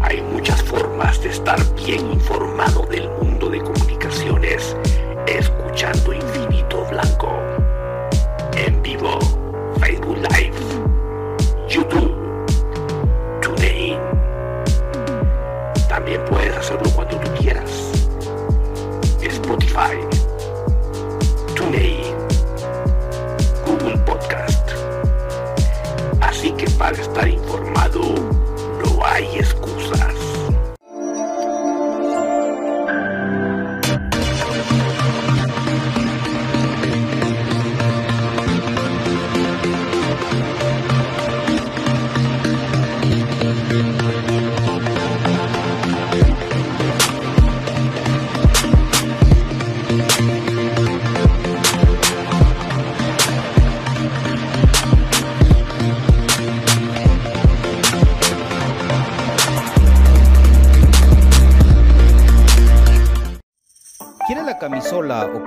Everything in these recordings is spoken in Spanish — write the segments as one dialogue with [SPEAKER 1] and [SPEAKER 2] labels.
[SPEAKER 1] Hay muchas formas de estar bien informado del mundo de comunicaciones escuchando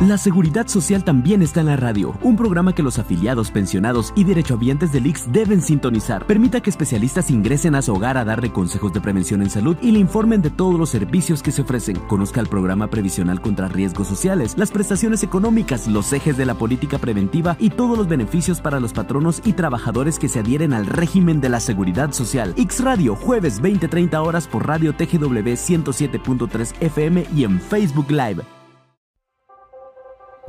[SPEAKER 2] La seguridad social también está en la radio, un programa que los afiliados, pensionados y derechohabientes del IX deben sintonizar. Permita que especialistas ingresen a su hogar a darle consejos de prevención en salud y le informen de todos los servicios que se ofrecen. Conozca el programa previsional contra riesgos sociales, las prestaciones económicas, los ejes de la política preventiva y todos los beneficios para los patronos y trabajadores que se adhieren al régimen de la seguridad social. X Radio, jueves 20-30 horas por Radio TGW 107.3 FM y en Facebook Live.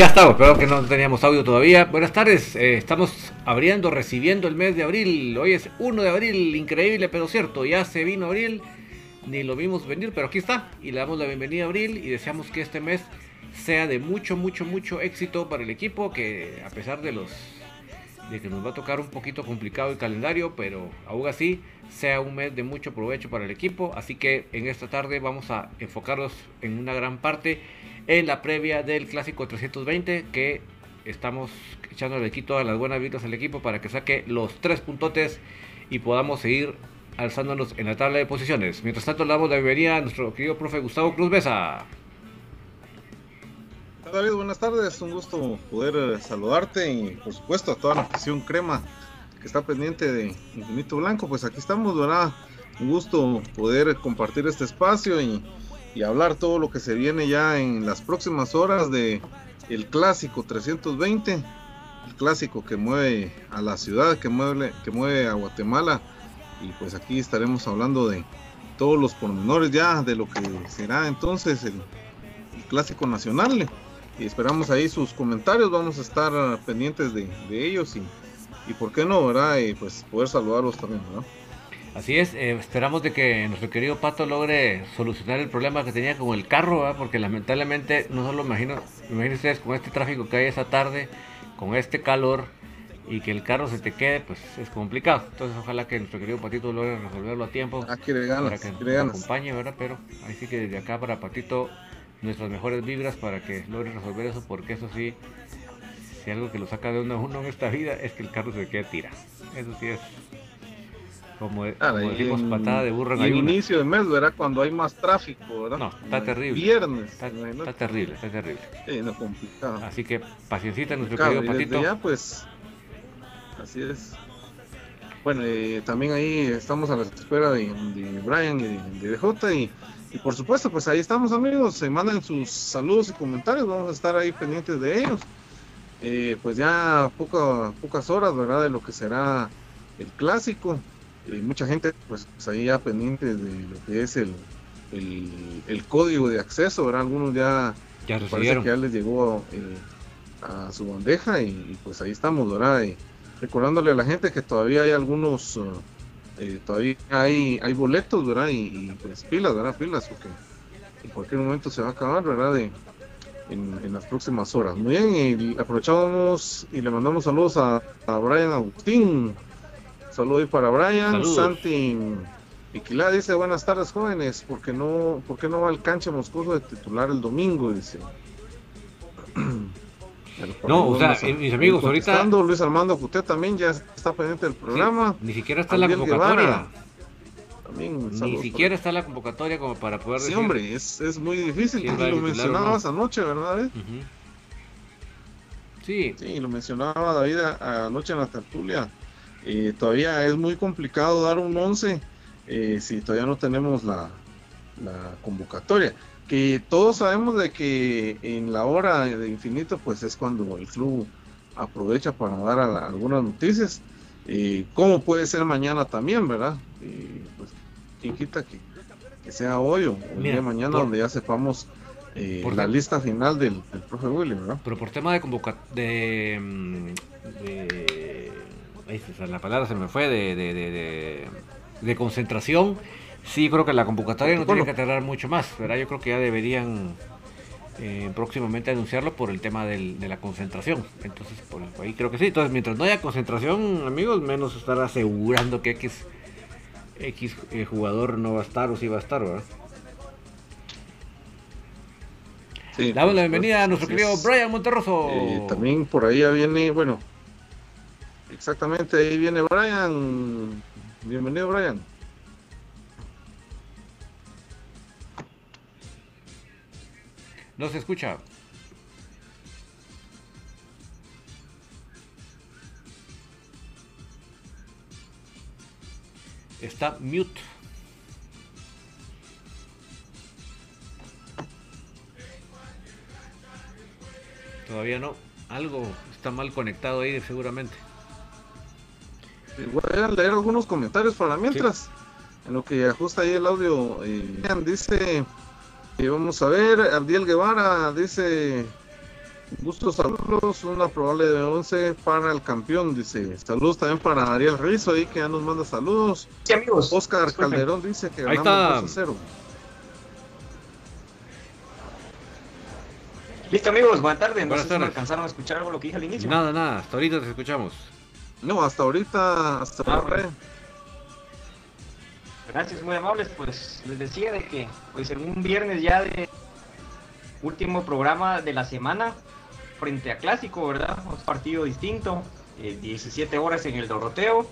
[SPEAKER 3] Ya estamos, perdón que no teníamos audio todavía. Buenas tardes, eh, estamos abriendo, recibiendo el mes de abril. Hoy es 1 de abril, increíble pero cierto, ya se vino abril, ni lo vimos venir, pero aquí está. Y le damos la bienvenida a abril y deseamos que este mes sea de mucho, mucho, mucho éxito para el equipo, que a pesar de los de que nos va a tocar un poquito complicado el calendario, pero aún así sea un mes de mucho provecho para el equipo. Así que en esta tarde vamos a enfocarnos en una gran parte en la previa del clásico 320 que estamos echándole aquí todas las buenas vidas al equipo para que saque los tres puntotes y podamos seguir alzándonos en la tabla de posiciones. Mientras tanto, le damos la bienvenida a nuestro querido profe Gustavo Cruz Besa.
[SPEAKER 4] David, buenas tardes, un gusto poder eh, saludarte y por supuesto a toda la afición crema que está pendiente de Infinito Blanco, pues aquí estamos, ¿verdad? Un gusto poder compartir este espacio y y hablar todo lo que se viene ya en las próximas horas de el clásico 320, el clásico que mueve a la ciudad, que mueve, que mueve a Guatemala. Y pues aquí estaremos hablando de todos los pormenores ya de lo que será entonces el, clásico nacional. Y esperamos ahí sus comentarios, vamos a estar pendientes de, ellos y, y por qué no, ¿verdad? Y pues poder saludarlos también, ¿verdad?
[SPEAKER 3] Así es, eh, esperamos de que nuestro querido Pato logre solucionar el problema que tenía con el carro, porque lamentablemente, no solo imagino, imaginen ustedes con este tráfico que hay esa tarde, con este calor y que el carro se te quede, pues es complicado. Entonces ojalá que nuestro querido Patito logre resolverlo a tiempo.
[SPEAKER 4] Ah, ganas,
[SPEAKER 3] para que nos acompañe, ¿verdad? Pero ahí sí que desde acá para Patito nuestras mejores vibras para que logre resolver eso, porque eso sí, si algo que lo saca de uno a uno en esta vida es que el carro se quede tira. Eso sí es como, ah, decimos, patada de burro en
[SPEAKER 4] el inicio de mes, ¿verdad? Cuando hay más tráfico, ¿verdad?
[SPEAKER 3] No, está terrible.
[SPEAKER 4] Viernes.
[SPEAKER 3] Está, terrible, está terrible.
[SPEAKER 4] Sí, no, complicado.
[SPEAKER 3] Así que paciencita nuestro querido Patito.
[SPEAKER 4] ya, pues, así es. Bueno, eh, también ahí estamos a la espera de, Brian y de, DJ y, y, por supuesto, pues ahí estamos amigos, se mandan sus saludos y comentarios, vamos a estar ahí pendientes de ellos. Eh, pues ya pocas horas, ¿verdad? De lo que será el clásico mucha gente pues, ahí ya pendiente de lo que es el, el, código de acceso, ¿verdad? Algunos ya,
[SPEAKER 3] ya
[SPEAKER 4] parece que ya les llegó eh, a su bandeja y, pues ahí estamos, ¿verdad? recordándole a la gente que todavía hay algunos, uh, eh, todavía hay, hay boletos, ¿verdad? Y, pues pilas, ¿verdad? Pilas, porque en cualquier momento se va a acabar, ¿verdad? De, en, las próximas horas. Muy bien, y aprovechamos y le mandamos saludos a, a Brian Agustín, Saludos para Brian. Santi Piquilá dice, buenas tardes jóvenes, ¿por qué no, por qué no va al cancha Moscoso de titular el domingo? Dice.
[SPEAKER 3] no, o sea, mis amigos, ahorita...
[SPEAKER 4] Luis Armando usted también ya está pendiente del programa.
[SPEAKER 3] ni siquiera está en la convocatoria. Ni siquiera está la convocatoria como para poder
[SPEAKER 4] Sí, hombre, es, es muy difícil. Lo mencionabas anoche, ¿verdad?
[SPEAKER 3] Sí.
[SPEAKER 4] Sí, lo mencionaba David anoche en la tertulia todavía es muy complicado dar un 11 eh, si todavía no tenemos la, convocatoria. Que todos sabemos de que en la hora de infinito, pues es cuando el club aprovecha para dar algunas noticias. Eh, ¿Cómo puede ser mañana también, verdad? pues, ¿quién quita que, sea hoy o el día de mañana, donde ya sepamos eh,
[SPEAKER 3] Por
[SPEAKER 4] la lista final del, del profe Willy, ¿verdad?
[SPEAKER 3] Pero por tema de convoca de, mm, de- la palabra se me fue de, de, de, de- de concentración. Sí, creo que la convocatoria no tiene que tardar mucho más, ¿verdad? Yo creo que ya deberían eh, próximamente anunciarlo por el tema del- de la concentración. Entonces, por ahí creo que sí. Entonces, mientras no haya concentración, amigos, menos estar asegurando que X, X eh, jugador no va a estar o sí va a estar, ¿verdad?
[SPEAKER 4] Sí,
[SPEAKER 3] Damos la bienvenida a nuestro querido. Brian Monterroso.
[SPEAKER 4] Eh, también por ahí ya viene, bueno, exactamente ahí viene Brian. Bienvenido, Brian.
[SPEAKER 3] No se escucha. Está mute. Todavía no. Algo está mal conectado ahí seguramente.
[SPEAKER 4] Voy a leer algunos comentarios para mientras, en lo que ajusta ahí el audio. eh, dice, eh, vamos a ver, Abdiel Guevara dice, gusto saludos, una probable de 11 para el campeón, dice, saludos también para Ariel Rizo ahí que ya nos manda saludos.
[SPEAKER 5] Sí, amigos.
[SPEAKER 4] Oscar
[SPEAKER 5] Disculpen.
[SPEAKER 4] Calderón dice que
[SPEAKER 3] Ahí
[SPEAKER 4] ganamos
[SPEAKER 3] está.
[SPEAKER 4] 2 a 0.
[SPEAKER 5] Listo, amigos. Buenas tardes. No
[SPEAKER 3] Buenas
[SPEAKER 5] sé si me
[SPEAKER 3] tardes.
[SPEAKER 5] alcanzaron a escuchar algo lo que dije al inicio.
[SPEAKER 3] Nada, nada. Hasta ahorita te escuchamos.
[SPEAKER 4] No, hasta ahorita, hasta
[SPEAKER 5] Ah, bueno. Gracias, muy amables. Pues les decía de que, pues en un viernes ya de último programa de la semana frente a Clásico, ¿verdad? Un partido distinto, eh, 17 horas en el Doroteo.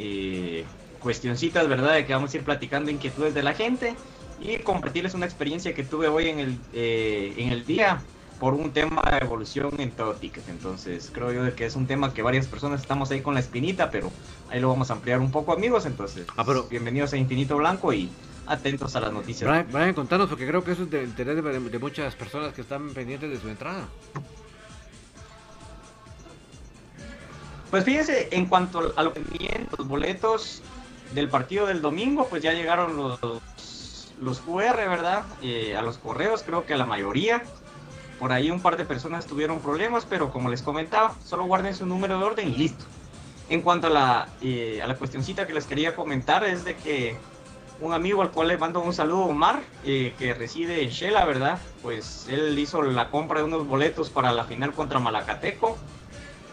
[SPEAKER 5] eh, cuestioncitas, ¿verdad? De que vamos a ir platicando inquietudes de la gente y compartirles una experiencia que tuve hoy en el, eh, en el día por un tema de evolución en todo ticket. Entonces, creo yo de que es un tema que varias personas estamos ahí con la espinita, pero ahí lo vamos a ampliar un poco, amigos. Entonces,
[SPEAKER 3] Ah, pero-
[SPEAKER 5] bienvenidos a Infinito Blanco y atentos a las noticias.
[SPEAKER 3] Brian, Brian, contanos, porque creo que eso es de interés de, de muchas personas que están pendientes de su entrada.
[SPEAKER 5] Pues fíjense, en cuanto a lo que vienen los boletos del partido del domingo, pues ya llegaron los, los QR, ¿verdad? Eh, a los correos, creo que a la mayoría. Por ahí un par de personas tuvieron problemas, pero como les comentaba, solo guarden su número de orden y listo. En cuanto a la, eh, a la cuestioncita que les quería comentar, es de que un amigo al cual le mando un saludo, Omar, eh, que reside en Shela, ¿verdad? Pues él hizo la compra de unos boletos para la final contra Malacateco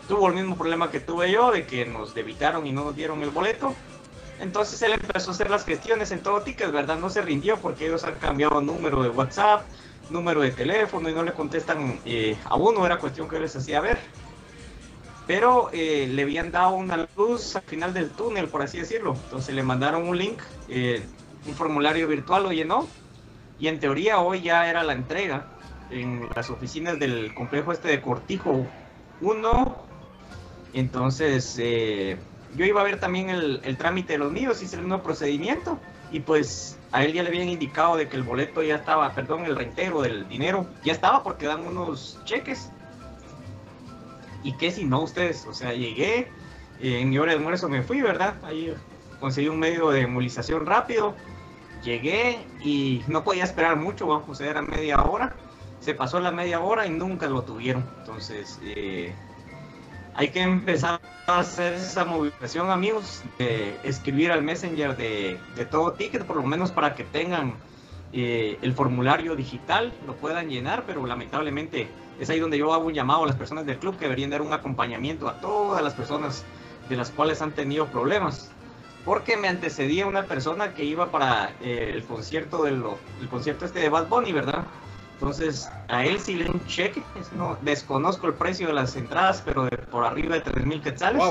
[SPEAKER 5] tuvo el mismo problema que tuve yo, de que nos debitaron y no nos dieron el boleto. Entonces él empezó a hacer las gestiones en todo ticket, ¿verdad? No se rindió porque ellos han cambiado número de WhatsApp, número de teléfono y no le contestan eh, a uno, era cuestión que les hacía ver. Pero eh, le habían dado una luz al final del túnel, por así decirlo. Entonces le mandaron un link, eh, un formulario virtual, lo llenó. Y en teoría hoy ya era la entrega en las oficinas del complejo este de Cortijo 1. Entonces, yo iba a ver también el, el trámite de los míos, hice el mismo procedimiento y pues a él ya le habían indicado de que el boleto ya estaba, perdón, el reintegro del dinero ya estaba porque dan unos cheques. Y que si no ustedes, o sea, llegué, en mi hora de almuerzo me fui, ¿verdad? Ahí conseguí un medio de movilización rápido, llegué y no podía esperar mucho, vamos, o sea, era media hora. Se pasó la media hora y nunca lo tuvieron. Entonces, eh, hay que empezar a hacer esa movilización, amigos, de escribir al Messenger de, de todo ticket, por lo menos para que tengan eh, el formulario digital, lo puedan llenar, pero lamentablemente es ahí donde yo hago un llamado a las personas del club que deberían dar un acompañamiento a todas las personas de las cuales han tenido problemas. Porque me antecedía una persona que iba para eh, el concierto del el concierto este de Bad Bunny, ¿verdad? Entonces, a él sí le un cheque. No, desconozco el precio de las entradas, pero de por arriba de 3 mil quetzales.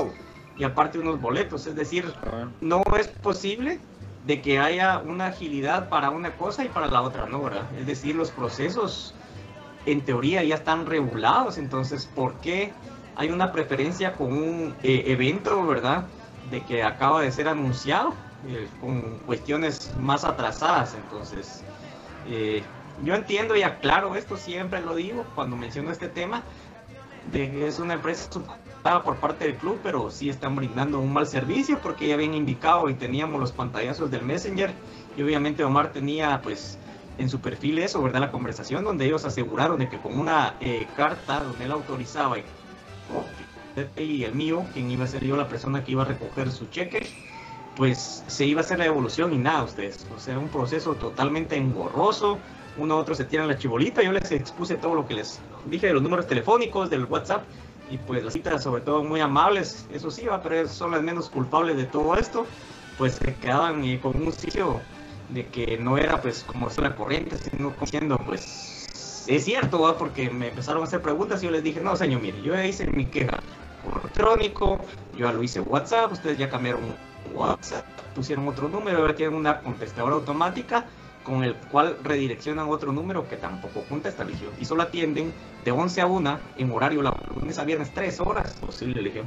[SPEAKER 5] Y aparte unos boletos. Es decir, no es posible de que haya una agilidad para una cosa y para la otra no, ¿verdad? Es decir, los procesos en teoría ya están regulados. Entonces, ¿por qué hay una preferencia con un eh, evento, ¿verdad? De que acaba de ser anunciado eh, con cuestiones más atrasadas. Entonces, eh, yo entiendo y aclaro esto, siempre lo digo cuando menciono este tema, de que es una empresa subcontratada por parte del club, pero sí están brindando un mal servicio porque ya habían indicado y teníamos los pantallazos del Messenger y obviamente Omar tenía pues en su perfil eso, ¿verdad? La conversación donde ellos aseguraron de que con una eh, carta donde él autorizaba y el mío, quien iba a ser yo la persona que iba a recoger su cheque, pues se iba a hacer la evolución y nada, ustedes. O sea, un proceso totalmente engorroso. Uno a otro se tiran la chibolita. Yo les expuse todo lo que les dije de los números telefónicos, del WhatsApp. Y pues las citas, sobre todo, muy amables. Eso sí, va, pero son las menos culpables de todo esto. Pues se quedaban eh, con un sitio de que no era pues como la corriente, sino diciendo pues es cierto, ¿va? porque me empezaron a hacer preguntas y yo les dije, no señor, mire, yo hice mi queja por electrónico, yo ya lo hice WhatsApp, ustedes ya cambiaron WhatsApp, pusieron otro número, ahora tienen una contestadora automática con el cual redireccionan otro número que tampoco contesta, eligió. Y solo atienden de 11 a 1 en horario laboral, lunes a viernes, 3 horas posible, eligió.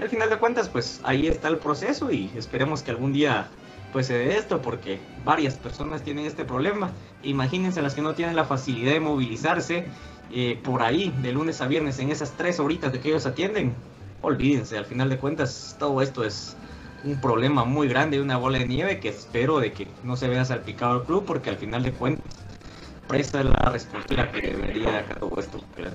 [SPEAKER 5] Al final de cuentas, pues ahí está el proceso y esperemos que algún día pues se dé esto porque varias personas tienen este problema. Imagínense las que no tienen la facilidad de movilizarse eh, por ahí de lunes a viernes en esas tres horitas de que ellos atienden. Olvídense, al final de cuentas todo esto es un problema muy grande, una bola de nieve que espero de que no se vea salpicado el club porque al final de cuentas presta la respuesta que debería de todo esto que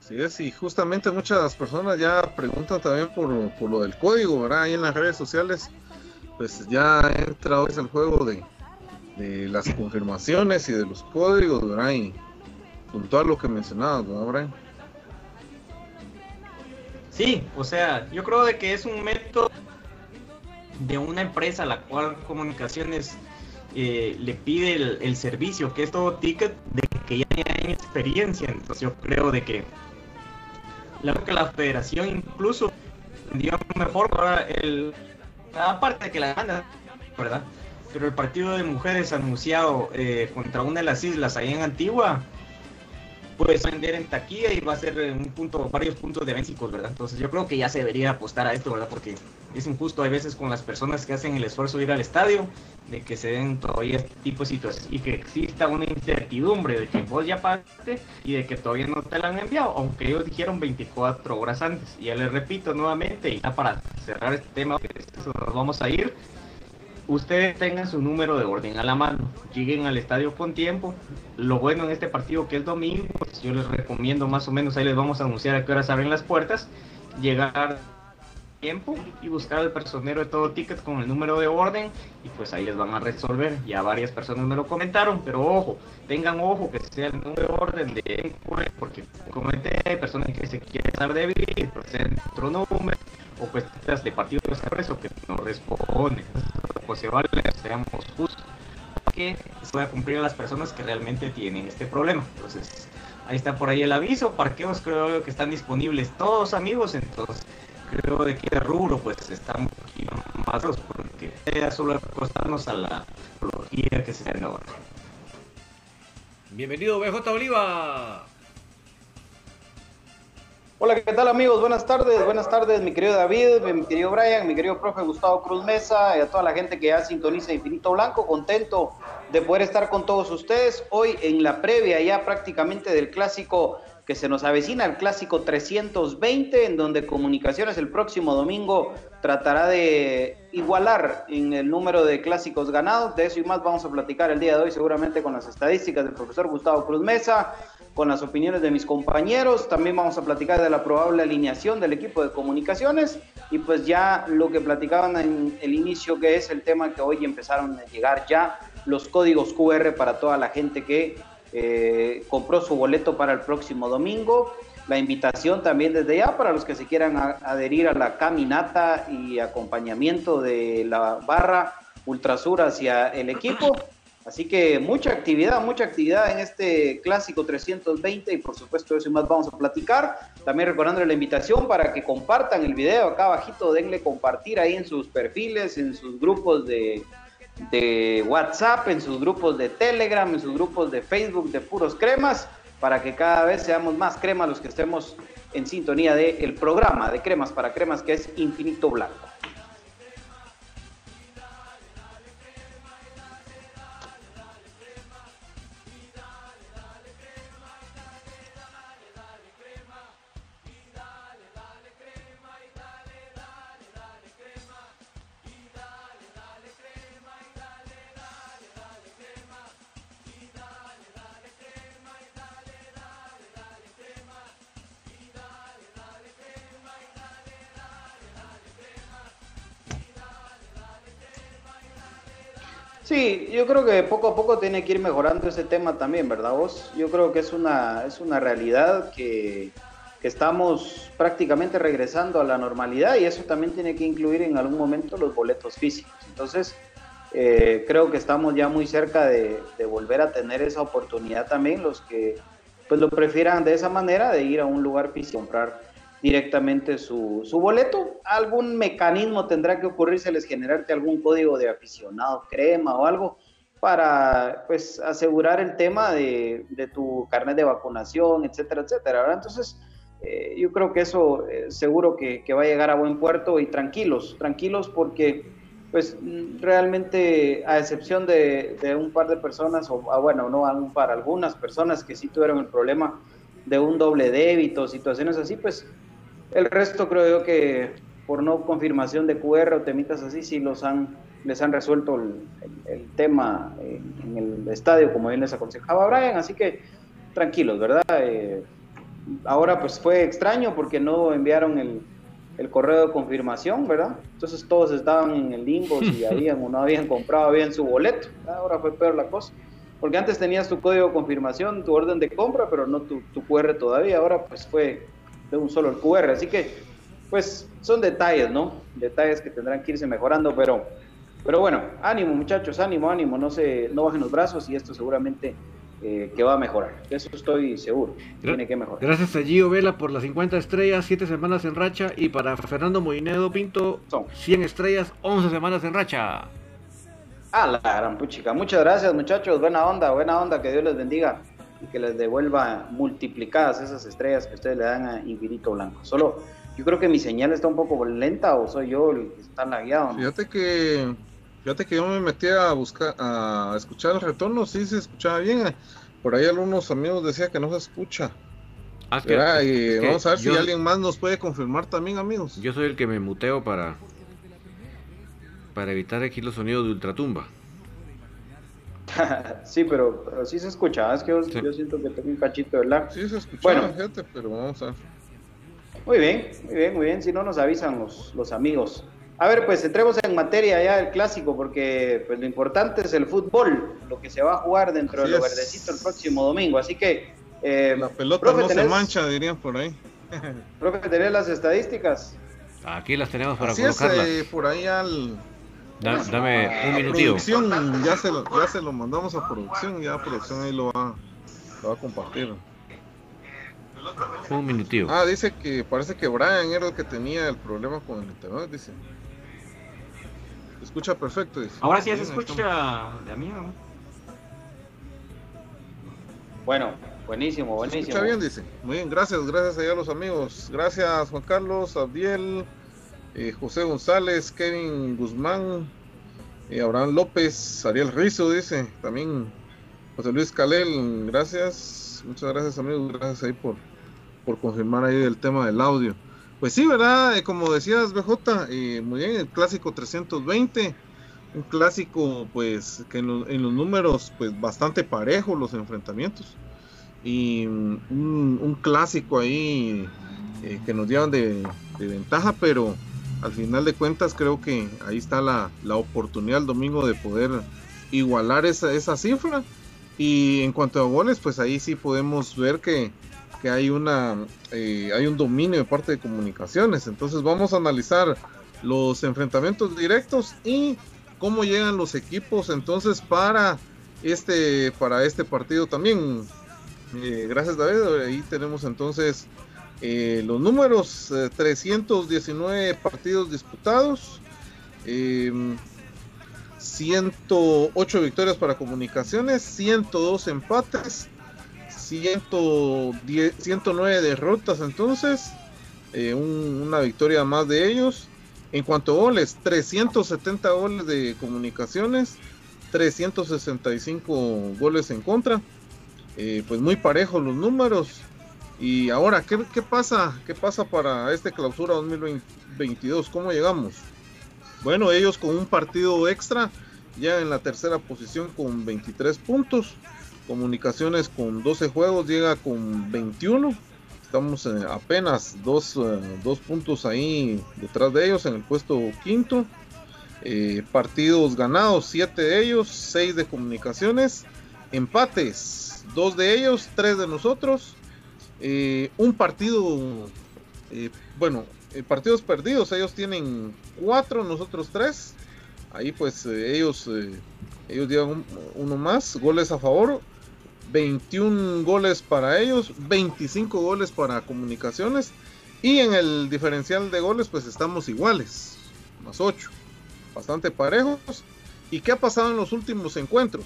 [SPEAKER 4] Sí es, y justamente muchas personas ya preguntan también por, lo del código, ¿verdad? Ahí en las redes sociales, pues ya entra hoy el juego de, de las confirmaciones y de los códigos, ¿verdad? Y puntual lo que mencionabas, ¿verdad, Brian?
[SPEAKER 5] Sí, o sea, yo creo de que es un método de una empresa a la cual comunicaciones eh, le pide el, servicio, que es todo ticket, de que ya tiene experiencia. Entonces yo creo de que la, que la federación incluso dio mejor para el aparte de que la gana, ¿verdad? Pero el partido de mujeres anunciado eh, contra una de las islas ahí en Antigua puedes vender en taquilla y va a ser un punto, varios puntos de básicos, ¿verdad? Entonces yo creo que ya se debería apostar a esto, ¿verdad? Porque es injusto hay veces con las personas que hacen el esfuerzo de ir al estadio, de que se den todavía este tipo de situaciones y que exista una incertidumbre de que vos ya pagaste y de que todavía no te la han enviado, aunque ellos dijeron 24 horas antes. Y ya les repito nuevamente, y ya para cerrar este tema, nos vamos a ir ustedes tengan su número de orden a la mano, lleguen al estadio con tiempo. Lo bueno en este partido que es domingo, pues yo les recomiendo más o menos, ahí les vamos a anunciar a qué horas abren las puertas, llegar tiempo y buscar al personero de todo ticket con el número de orden y pues ahí les van a resolver. Ya varias personas me lo comentaron, pero ojo, tengan ojo que sea el número de orden de porque comete personas que se quieren estar débil presenten otro número o cuestiones de partidos expreso que no responden. Pues se vale, seamos justos que se pueda cumplir a las personas que realmente tienen este problema. Entonces, ahí está por ahí el aviso. Parqueos creo que están disponibles todos amigos, entonces creo de que rubro pues están un poquito más porque ya solo acostarnos a la tecnología que se ahora.
[SPEAKER 3] Bienvenido BJ Oliva.
[SPEAKER 6] Hola, ¿qué tal amigos? Buenas tardes, buenas tardes mi querido David, mi querido Brian, mi querido profe Gustavo Cruz Mesa y a toda la gente que ya sintoniza Infinito Blanco, contento de poder estar con todos ustedes hoy en la previa ya prácticamente del clásico que se nos avecina, el clásico 320, en donde Comunicaciones el próximo domingo tratará de igualar en el número de clásicos ganados, de eso y más vamos a platicar el día de hoy seguramente con las estadísticas del profesor Gustavo Cruz Mesa con las opiniones de mis compañeros. También vamos a platicar de la probable alineación del equipo de comunicaciones y pues ya lo que platicaban en el inicio, que es el tema que hoy empezaron a llegar ya los códigos QR para toda la gente que eh, compró su boleto para el próximo domingo. La invitación también desde ya para los que se quieran adherir a la caminata y acompañamiento de la barra Ultrasur hacia el equipo. Así que mucha actividad, mucha actividad en este clásico 320 y por supuesto eso y más vamos a platicar. También recordando la invitación para que compartan el video acá abajito, denle compartir ahí en sus perfiles, en sus grupos de, de WhatsApp, en sus grupos de Telegram, en sus grupos de Facebook de puros cremas, para que cada vez seamos más cremas los que estemos en sintonía del programa de cremas para cremas que es Infinito Blanco. Sí, yo creo que poco a poco tiene que ir mejorando ese tema también, ¿verdad vos? Yo creo que es una, es una realidad que, que estamos prácticamente regresando a la normalidad y eso también tiene que incluir en algún momento los boletos físicos. Entonces, eh, creo que estamos ya muy cerca de, de, volver a tener esa oportunidad también, los que pues lo prefieran de esa manera, de ir a un lugar físico y comprar directamente su, su, boleto. Algún mecanismo tendrá que ocurrirse, generarte algún código de aficionado crema o algo para pues asegurar el tema de, de tu carnet de vacunación, etcétera, etcétera. Entonces, eh, yo creo que eso eh, seguro que, que, va a llegar a buen puerto y tranquilos, tranquilos porque pues realmente a excepción de, de un par de personas, o ah, bueno, no a un par, algunas personas que sí tuvieron el problema de un doble débito, situaciones así, pues el resto creo yo que por no confirmación de QR o temitas así, sí los han, les han resuelto el, el, el tema en, en, el estadio, como bien les aconsejaba Brian, así que tranquilos, ¿verdad? Eh, ahora pues fue extraño porque no enviaron el, el, correo de confirmación, ¿verdad? Entonces todos estaban en el limbo si habían o no habían comprado bien su boleto. Ahora fue peor la cosa. Porque antes tenías tu código de confirmación, tu orden de compra, pero no tu, tu QR todavía. Ahora pues fue de un solo el QR. Así que, pues, son detalles, ¿no? Detalles que tendrán que irse mejorando, pero, pero bueno, ánimo muchachos, ánimo, ánimo, no se, no bajen los brazos y esto seguramente eh, que va a mejorar. De eso estoy seguro. Tiene que mejorar.
[SPEAKER 3] Gracias a Gio Vela por las 50 estrellas, 7 semanas en racha. Y para Fernando Moinedo Pinto, Son. 100 estrellas, 11 semanas en racha.
[SPEAKER 6] Ah, la gran puchica. Muchas gracias, muchachos. Buena onda, buena onda. Que Dios les bendiga y que les devuelva multiplicadas esas estrellas que ustedes le dan a Infinito Blanco. Solo, yo creo que mi señal está un poco lenta o soy yo el que está lagueado.
[SPEAKER 4] ¿no? Fíjate que, fíjate que yo me metí a buscar, a escuchar el retorno, sí se escuchaba bien. Por ahí algunos amigos decían que no se escucha. Ah, es que, y es vamos a ver si alguien más nos puede confirmar también, amigos.
[SPEAKER 3] Yo soy el que me muteo para para evitar aquí los sonidos de ultratumba.
[SPEAKER 6] sí, pero, pero, sí se escucha. Es que yo, sí. yo, siento que tengo un cachito de lag.
[SPEAKER 4] Sí se escucha, bueno, gente, pero vamos a ver.
[SPEAKER 6] Muy bien, muy bien, muy bien. Si no nos avisan los, los amigos. A ver, pues entremos en materia ya del clásico, porque pues lo importante es el fútbol, lo que se va a jugar dentro Así de lo es. verdecito el próximo domingo. Así que.
[SPEAKER 4] Eh, La pelota profe, no tenés, se mancha, dirían por ahí.
[SPEAKER 6] profe, ¿tenés las estadísticas?
[SPEAKER 3] Aquí las tenemos para
[SPEAKER 4] Así
[SPEAKER 3] colocarlas.
[SPEAKER 4] Es, eh, por ahí al
[SPEAKER 3] Da, dame un minutito.
[SPEAKER 4] Producción, ya se, lo, ya se lo mandamos a producción, ya producción ahí lo va, lo va a compartir.
[SPEAKER 3] Un minutito.
[SPEAKER 4] Ah, dice que parece que Brian era el que tenía el problema con el internet, dice. Se escucha perfecto, dice.
[SPEAKER 5] Ahora sí ya se escucha de amigo.
[SPEAKER 6] Bueno, buenísimo, buenísimo.
[SPEAKER 4] Se escucha bien, dice. Muy bien, gracias, gracias a los amigos. Gracias Juan Carlos, Abdiel. Eh, José González, Kevin Guzmán, eh, Abraham López, Ariel Rizo, dice, también José Luis Calel, gracias, muchas gracias amigos, gracias ahí por, por confirmar ahí el tema del audio. Pues sí, ¿verdad? Eh, como decías, BJ, muy bien, el clásico 320, un clásico pues que en, lo, en los números pues bastante parejo los enfrentamientos y un, clásico ahí que nos de, de ventaja, pero al final de cuentas creo que ahí está la, la oportunidad el domingo de poder igualar esa, esa, cifra. Y en cuanto a goles, pues ahí sí podemos ver que, que hay, una, eh, hay un dominio de parte de comunicaciones. Entonces vamos a analizar los enfrentamientos directos y cómo llegan los equipos entonces para este, para este partido también. Eh, gracias David, ahí tenemos entonces eh, los números, eh, 319 partidos disputados, eh, 108 victorias para comunicaciones, 102 empates, 110, 109 derrotas entonces, eh, un, una victoria más de ellos. En cuanto a goles, 370 goles de comunicaciones, 365 goles en contra. Eh, pues muy parejos los números. Y ahora, ¿qué, ¿qué, pasa? ¿Qué pasa para este clausura 2022? ¿Cómo llegamos? Bueno, ellos con un partido extra, ya en la tercera posición con 23 puntos. Comunicaciones con 12 juegos llega con 21. Estamos eh, apenas dos, uh, dos, puntos ahí detrás de ellos en el puesto quinto. Eh, partidos ganados, 7 de ellos, 6 de comunicaciones. Empates, 2 de ellos, 3 de nosotros. Eh, un partido, eh, bueno, partidos perdidos, ellos tienen 4, nosotros 3. Ahí pues ellos, ellos llevan uno más. Goles a favor, 21 goles para ellos, 25 goles para comunicaciones. Y en el diferencial de goles pues estamos iguales, más 8 bastante parejos. ¿Y qué ha pasado en los últimos encuentros?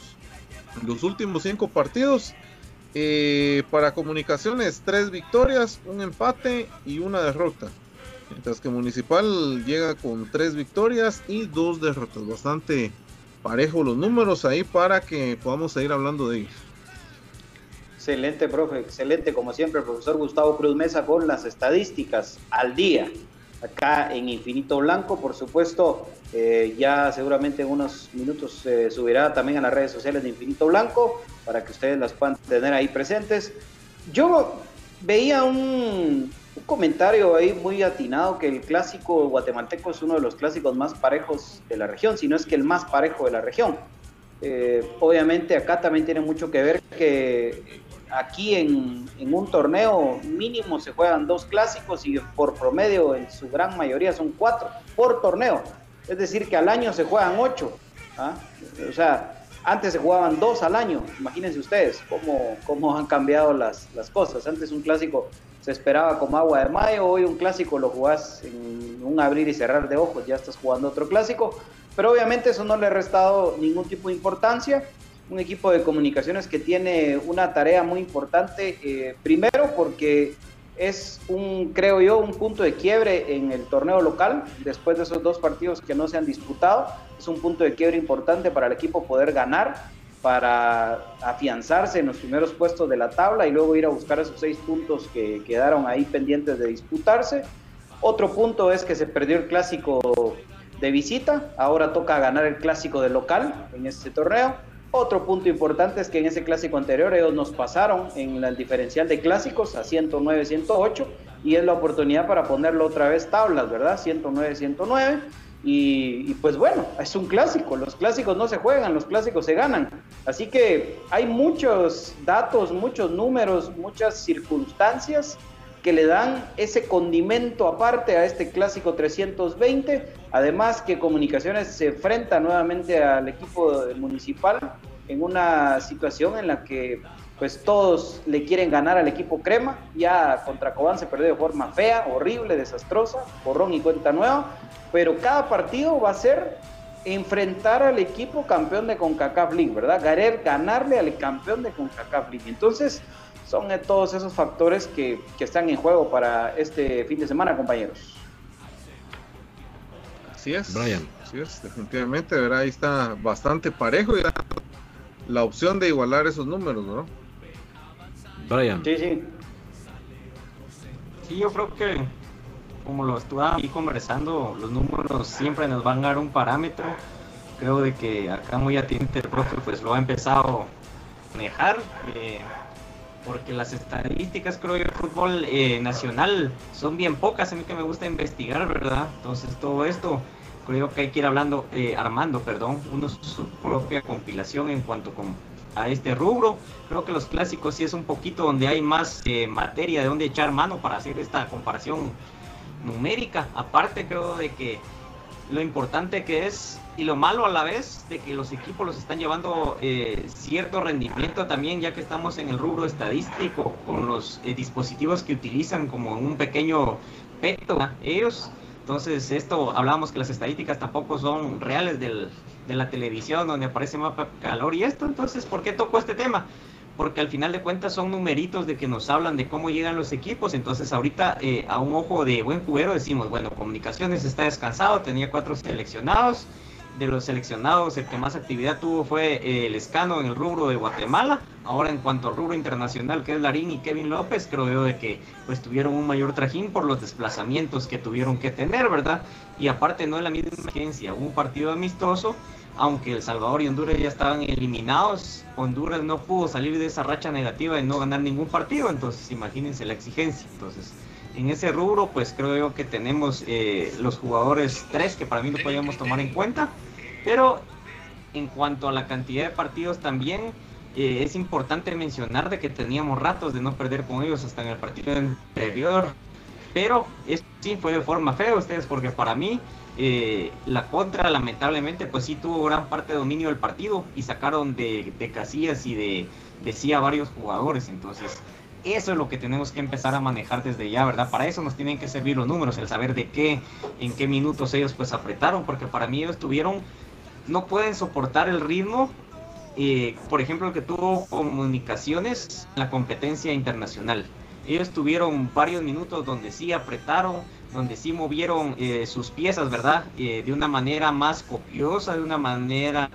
[SPEAKER 4] Los últimos cinco partidos, eh, para comunicaciones, tres victorias, un empate y una derrota. Mientras que Municipal llega con tres victorias y dos derrotas. Bastante parejo los números ahí para que podamos seguir hablando de ellos.
[SPEAKER 6] Excelente, profe, excelente. Como siempre, el profesor Gustavo Cruz Mesa con las estadísticas al día acá en Infinito Blanco. Por supuesto, eh, ya seguramente en unos minutos se subirá también a las redes sociales de Infinito Blanco para que ustedes las puedan tener ahí presentes. Yo veía un, comentario ahí muy atinado que el clásico guatemalteco es uno de los clásicos más parejos de la región, si no es que el más parejo de la región. Eh, obviamente acá también tiene mucho que ver que aquí en, un torneo mínimo se juegan dos clásicos y por promedio en su gran mayoría son cuatro por torneo. Es decir, que al año se juegan ocho. ¿ah? O sea, antes se jugaban dos al año. Imagínense ustedes cómo, cómo han cambiado las, las cosas. Antes un clásico se esperaba como agua de mayo, hoy un clásico lo jugás en un abrir y cerrar de ojos, ya estás jugando otro clásico. Pero obviamente eso no le ha restado ningún tipo de importancia un equipo de comunicaciones que tiene una tarea muy importante, eh, primero porque es un, creo yo, un punto de quiebre en el torneo local, después de esos dos partidos que no se han disputado, es un punto de quiebre importante para el equipo poder ganar, para afianzarse en los primeros puestos de la tabla y luego ir a buscar esos seis puntos que quedaron ahí pendientes de disputarse. Otro punto es que se perdió el clásico de visita, ahora toca ganar el clásico de local en este torneo. Otro punto importante es que en ese clásico anterior ellos nos pasaron en el diferencial de clásicos a 109, 108 y es la oportunidad para ponerlo otra vez tablas, ¿verdad? 109, 109 y, y, pues bueno, es un clásico, los clásicos no se juegan, los clásicos se ganan. Así que hay muchos datos, muchos números, muchas circunstancias que le dan ese condimento aparte a este clásico 320. Además que Comunicaciones se enfrenta nuevamente al equipo municipal en una situación en la que pues todos le quieren ganar al equipo Crema. Ya contra Cobán se perdió de forma fea, horrible, desastrosa, borrón y cuenta nueva. Pero cada partido va a ser enfrentar al equipo campeón de CONCACAF League, ¿verdad? Ganarle al campeón de CONCACAF League. Entonces, son todos esos factores que, están en juego para este fin de semana, compañeros.
[SPEAKER 4] Así es. Brian. Así es, definitivamente, ¿verdad? Ahí está bastante parejo y la opción de igualar esos números, ¿no?
[SPEAKER 5] Brian. Sí, sí. Sí, yo creo que como lo estuve ahí conversando, los números siempre nos van a dar un parámetro. Creo de que acá muy atente el profe pues lo ha empezado a manejar. Eh, porque las estadísticas, creo yo, del fútbol eh, nacional son bien pocas. A mí que me gusta investigar, ¿verdad? Entonces, todo esto creo que hay que ir hablando, eh, armando, perdón, uno su propia compilación en cuanto a este rubro. Creo que los clásicos sí es un poquito donde hay más eh, materia de donde echar mano para hacer esta comparación numérica. Aparte, creo de que lo importante que es y lo malo a la vez de que los equipos los están llevando eh, cierto rendimiento también ya que estamos en el rubro estadístico con los eh, dispositivos que utilizan como un pequeño peto ellos. Entonces esto hablábamos que las estadísticas tampoco son reales del, de la televisión donde aparece mapa calor y esto. Entonces ¿por qué toco este tema? Porque al final de cuentas son numeritos de que nos hablan de cómo llegan los equipos. Entonces, ahorita eh, a un ojo de buen juguero decimos, bueno, Comunicaciones está descansado, tenía cuatro seleccionados. De los seleccionados, el que más actividad tuvo fue eh, el escano en el rubro de Guatemala. Ahora, en cuanto al rubro internacional, que es Larín y Kevin López, creo yo de que pues tuvieron un mayor trajín por los desplazamientos que tuvieron que tener, ¿verdad? Y aparte, no es la misma agencia, un partido amistoso aunque El Salvador y Honduras ya estaban eliminados, Honduras no pudo salir de esa racha negativa de no ganar ningún partido, entonces imagínense la exigencia. Entonces, en ese rubro, pues creo que tenemos eh, los jugadores tres que para mí lo podríamos tomar en cuenta. Pero en cuanto a la cantidad de partidos también, eh, es importante mencionar de que teníamos ratos de no perder con ellos hasta en el partido anterior. Pero eso sí fue de forma fea ustedes, porque para mí eh, la contra lamentablemente pues sí tuvo gran parte de dominio del partido y sacaron de, de casillas y de, de sí a varios jugadores. Entonces eso es lo que tenemos que empezar a manejar desde ya, ¿verdad? Para eso nos tienen que servir los números, el saber de qué, en qué minutos ellos pues apretaron, porque para mí ellos tuvieron, no pueden soportar el ritmo, eh, por ejemplo, el que tuvo comunicaciones la competencia internacional. Ellos tuvieron varios minutos donde sí apretaron, donde sí movieron eh, sus piezas, ¿verdad? Eh, de una manera más copiosa, de una manera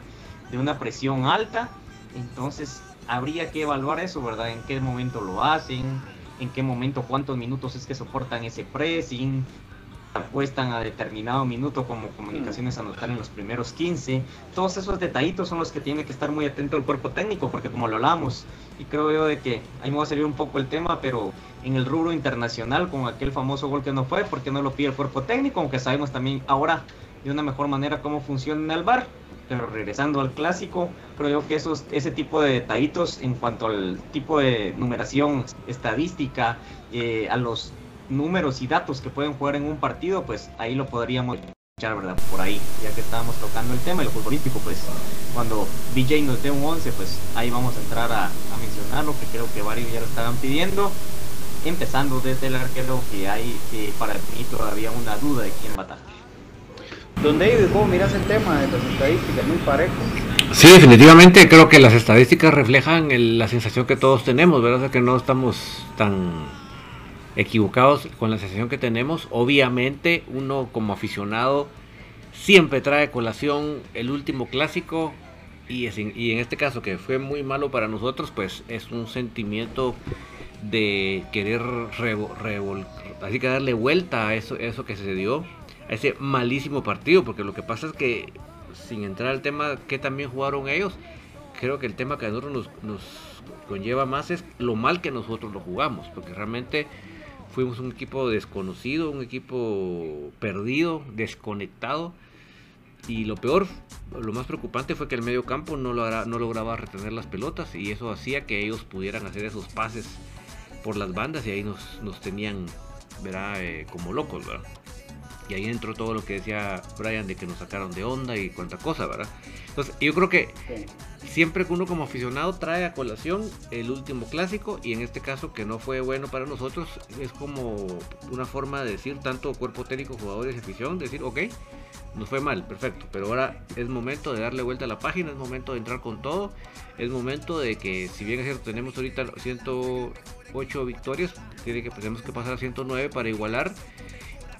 [SPEAKER 5] de una presión alta. Entonces, habría que evaluar eso, ¿verdad? En qué momento lo hacen, en qué momento, cuántos minutos es que soportan ese pressing, apuestan a determinado minuto como comunicaciones a anotar en los primeros 15. Todos esos detallitos son los que tiene que estar muy atento el cuerpo técnico, porque como lo hablamos, y creo yo de que ahí me va a salir un poco el tema, pero en el rubro internacional, con aquel famoso gol que no fue, porque no lo pide el cuerpo técnico? Aunque sabemos también ahora de una mejor manera cómo funciona el bar pero regresando al clásico, creo que esos, ese tipo de detallitos en cuanto al tipo de numeración estadística, eh, a los números y datos que pueden jugar en un partido, pues ahí lo podríamos echar, ¿verdad? Por ahí, ya que estábamos tocando el tema, el futbolístico, pues cuando BJ nos dé un 11, pues ahí vamos a entrar a, mencionarlo, que creo que varios ya lo estaban pidiendo. Empezando desde el arquero que hay eh, para mí todavía una duda de quién va a.
[SPEAKER 6] Don David, ¿cómo miras el tema de las estadísticas? Muy parejo.
[SPEAKER 3] Sí, definitivamente creo que las estadísticas reflejan la sensación que todos tenemos, ¿verdad? que no estamos tan equivocados con la sensación que tenemos. Obviamente uno como aficionado siempre trae colación el último clásico y, en este caso que fue muy malo para nosotros, pues es un sentimiento de querer así que darle vuelta a eso, eso que se dio ese malísimo partido, porque lo que pasa es que, sin entrar al tema que también jugaron ellos, creo que el tema que a nosotros nos, conlleva más es lo mal que nosotros lo jugamos, porque realmente fuimos un equipo desconocido, un equipo perdido, desconectado. Y lo peor, lo más preocupante fue que el medio campo no, no lograba retener las pelotas y eso hacía que ellos pudieran hacer esos pases por las bandas y ahí nos, nos tenían eh, como locos. Y ahí entró todo lo que decía Brian de que nos sacaron de onda y cuánta cosa, ¿verdad? Entonces, yo creo que siempre que uno como aficionado trae a colación el último clásico, y en este caso que no fue bueno para nosotros, es como una forma de decir, tanto cuerpo técnico, jugadores y afición, decir, ok, nos fue mal, perfecto, pero ahora es momento de darle vuelta a la página, es momento de entrar con todo, es momento de que, si bien es cierto, tenemos ahorita 108 victorias, tiene que, tenemos que pasar a 109 para igualar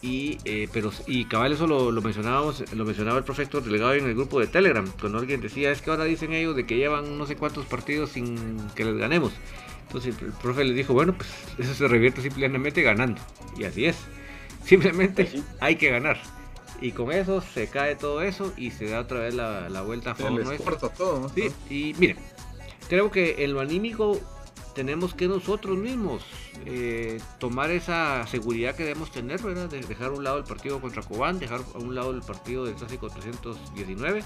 [SPEAKER 3] y, eh, pero, y cabal, eso lo, mencionábamos, lo mencionaba el profesor delegado en el grupo de Telegram, cuando alguien decía, es que ahora dicen ellos de que llevan no sé cuántos partidos sin que les ganemos. Entonces el profe les dijo, bueno, pues eso se revierte simplemente ganando. Y así es. Simplemente hay que ganar. Y con eso se cae todo eso y se da otra vez la, vuelta a favor nuestro.
[SPEAKER 4] Todo,
[SPEAKER 3] Sí, y miren, creo que en lo anímico tenemos que nosotros mismos eh, tomar esa seguridad que debemos tener, ¿verdad? De dejar a un lado el partido contra Cobán, dejar a un lado el partido del Clásico 319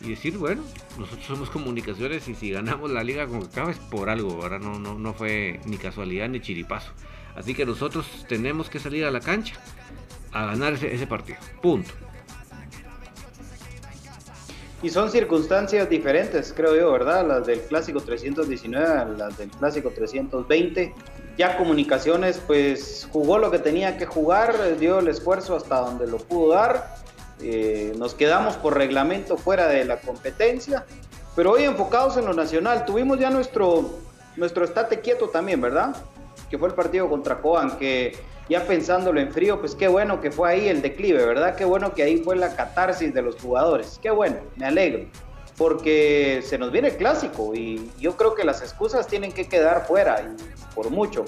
[SPEAKER 3] y decir, bueno, nosotros somos comunicaciones y si ganamos la liga con acaba es por algo, ahora no, no, no fue ni casualidad ni chiripazo. Así que nosotros tenemos que salir a la cancha a ganar ese partido. Punto.
[SPEAKER 6] Y son circunstancias diferentes, creo yo, ¿verdad? Las del clásico 319 las del clásico 320. Ya Comunicaciones, pues jugó lo que tenía que jugar, dio el esfuerzo hasta donde lo pudo dar. Eh, nos quedamos por reglamento fuera de la competencia, pero hoy enfocados en lo nacional. Tuvimos ya nuestro, nuestro estate quieto también, ¿verdad? Que fue el partido contra Coan, que ya pensándolo en frío, pues qué bueno que fue ahí el declive, ¿verdad? Qué bueno que ahí fue la catarsis de los jugadores. Qué bueno, me alegro. Porque se nos viene el clásico y yo creo que las excusas tienen que quedar fuera, y por mucho.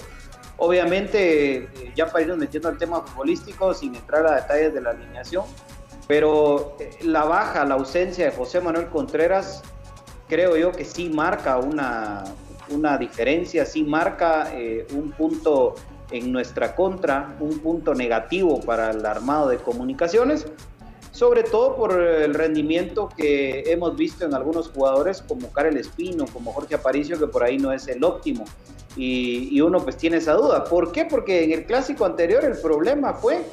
[SPEAKER 6] Obviamente, ya para irnos metiendo al tema futbolístico, sin entrar a detalles de la alineación, pero eh, la baja, la ausencia de José Manuel Contreras, creo yo que sí marca una, una diferencia, sí marca eh, un punto en nuestra contra, un punto negativo para el armado de comunicaciones, sobre todo por el rendimiento que hemos visto en algunos jugadores como Karel Espino, como Jorge Aparicio, que por ahí no es el óptimo. Y, uno pues tiene esa duda. ¿Por qué? Porque en el clásico anterior el problema fue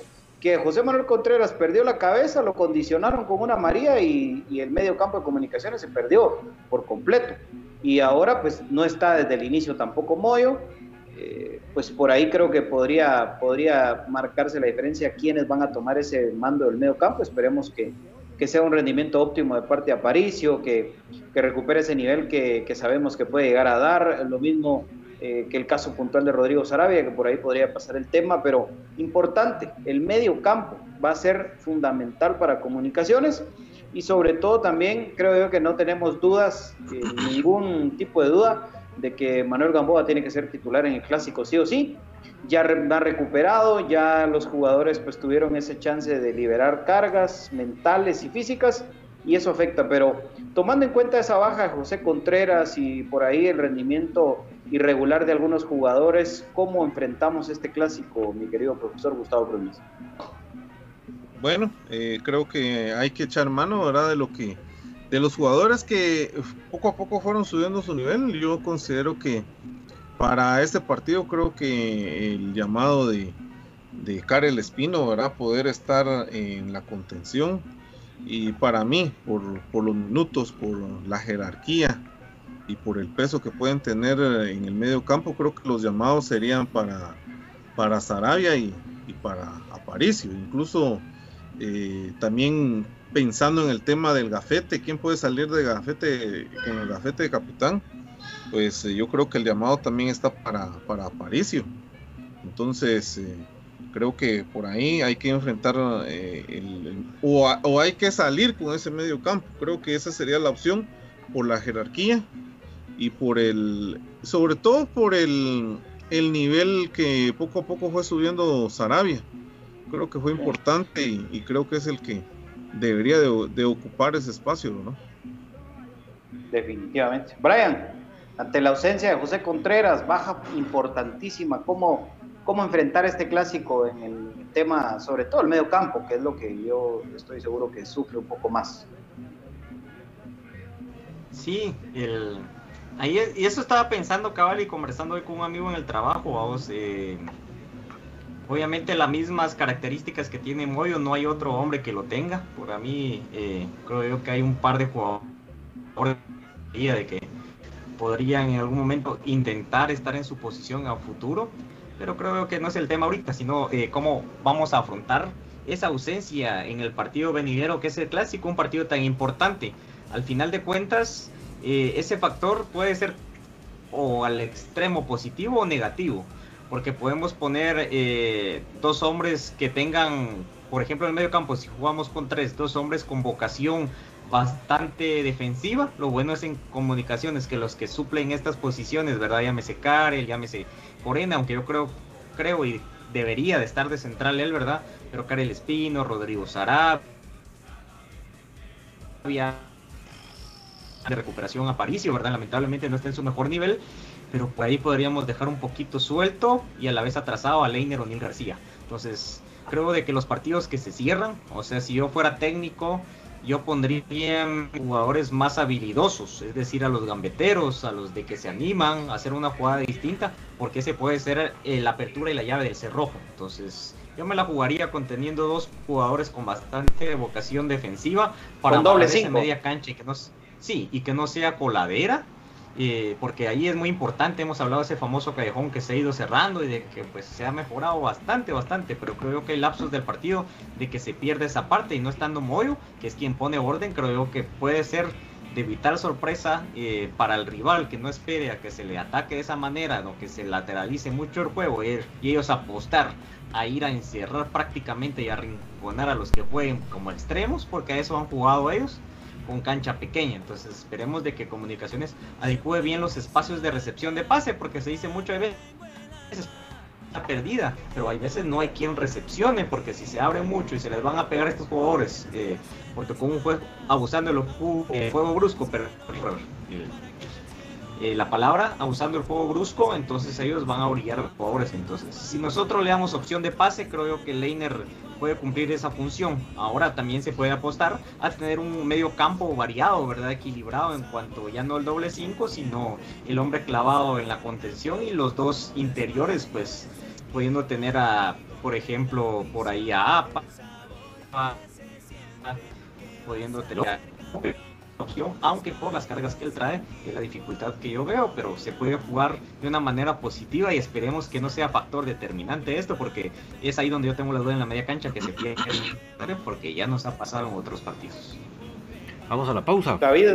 [SPEAKER 6] que José Manuel Contreras perdió la cabeza, lo condicionaron con una María y, y, el medio campo de comunicaciones se perdió por completo. Y ahora pues no está desde el inicio tampoco Moyo. Eh, pues por ahí creo que podría, podría marcarse la diferencia quiénes van a tomar ese mando del medio campo. Esperemos que, que sea un rendimiento óptimo de parte de Aparicio, que, que recupere ese nivel que, que, sabemos que puede llegar a dar. Lo mismo eh, que el caso puntual de Rodrigo Sarabia, que por ahí podría pasar el tema, pero importante, el medio campo va a ser fundamental para comunicaciones y sobre todo también creo yo que no tenemos dudas, eh, ningún tipo de duda de que Manuel Gamboa tiene que ser titular en el clásico sí o sí. Ya ha recuperado, ya los jugadores pues tuvieron ese chance de liberar cargas mentales y físicas y eso afecta, pero tomando en cuenta esa baja de José Contreras y por ahí el rendimiento irregular de algunos jugadores, ¿cómo enfrentamos este clásico, mi querido profesor Gustavo Prunes?
[SPEAKER 4] Bueno, eh, creo que hay que echar mano, ¿verdad? De lo que de los jugadores que poco a poco fueron subiendo su nivel, yo considero que para este partido creo que el llamado de, de Karel Espino, ¿verdad? Poder estar en la contención y para mí, por, por, los minutos, por la jerarquía y por el peso que pueden tener en el medio campo, creo que los llamados serían para, para Sarabia y, y para Aparicio, incluso eh, también pensando en el tema del gafete, ¿quién puede salir de gafete con el gafete de capitán? Pues eh, yo creo que el llamado también está para, para Aparicio. Entonces, eh, creo que por ahí hay que enfrentar eh, el, o, o, hay que salir con ese medio campo. Creo que esa sería la opción por la jerarquía y por el, sobre todo por el, el nivel que poco a poco fue subiendo Sarabia. Creo que fue importante y creo que es el que debería de, de, ocupar ese espacio, ¿no?
[SPEAKER 6] Definitivamente. Brian, ante la ausencia de José Contreras, baja importantísima, ¿cómo, cómo enfrentar este clásico en el tema, sobre todo el medio campo, que es lo que yo estoy seguro que sufre un poco más?
[SPEAKER 5] Sí, el, ahí, y eso estaba pensando, cabal, y conversando hoy con un amigo en el trabajo, vamos, eh, Obviamente las mismas características que tiene Moyo, no hay otro hombre que lo tenga. Por mí eh, creo yo que hay un par de jugadores de que podrían en algún momento intentar estar en su posición a futuro. Pero creo que no es el tema ahorita, sino eh, cómo vamos a afrontar esa ausencia en el partido venidero, que es el clásico, un partido tan importante. Al final de cuentas, eh, ese factor puede ser o al extremo positivo o negativo porque podemos poner eh, dos hombres que tengan, por ejemplo, en el medio campo, si jugamos con tres, dos hombres con vocación bastante defensiva. Lo bueno es en comunicaciones que los que suplen estas posiciones, ¿verdad? Llámese Karel, llámese Corena, aunque yo creo, creo y debería de estar de central él, ¿verdad? Pero Karel Espino, Rodrigo Sarabia, de recuperación a Paricio, ¿verdad? Lamentablemente no está en su mejor nivel, pero por ahí podríamos dejar un poquito suelto y a la vez atrasado a Leiner o Neil García. Entonces, creo de que los partidos que se cierran, o sea, si yo fuera técnico, yo pondría jugadores más habilidosos, es decir, a los gambeteros, a los de que se animan a hacer una jugada distinta, porque ese puede ser eh, la apertura y la llave del cerrojo. Entonces, yo me la jugaría conteniendo dos jugadores con bastante vocación defensiva para
[SPEAKER 6] doble cinco.
[SPEAKER 5] media cancha y que no sí, y que no sea coladera eh, porque ahí es muy importante, hemos hablado de ese famoso callejón que se ha ido cerrando y de que pues se ha mejorado bastante, bastante, pero creo que el lapsus del partido de que se pierde esa parte y no estando Moyo, que es quien pone orden, creo que puede ser de vital sorpresa eh, para el rival que no espere a que se le ataque de esa manera, o que se lateralice mucho el juego y, y ellos apostar a ir a encerrar prácticamente y a rinconar a los que jueguen como extremos, porque a eso han jugado ellos con cancha pequeña. Entonces esperemos de que Comunicaciones adecue bien los espacios de recepción de pase, porque se dice mucho veces perdida, pero hay veces no hay quien recepcione, porque si se abre mucho y se les van a pegar estos jugadores, eh, porque con un juego abusando de los eh, fuego brusco, pero la palabra, usando el juego brusco, entonces ellos van a brillar los jugadores. Entonces, si nosotros le damos opción de pase, creo yo que Leiner puede cumplir esa función. Ahora también se puede apostar a tener un medio campo variado, ¿verdad? Equilibrado en cuanto ya no el doble 5, sino el hombre clavado en la contención y los dos interiores, pues pudiendo tener a, por ejemplo, por ahí a APA, pudiendo tener a opción, aunque por las cargas que él trae es la dificultad que yo veo, pero se puede jugar de una manera positiva y esperemos que no sea factor determinante esto, porque es ahí donde yo tengo la duda en la media cancha que se pierde, porque ya nos ha pasado en otros partidos.
[SPEAKER 3] Vamos a la pausa.
[SPEAKER 6] David,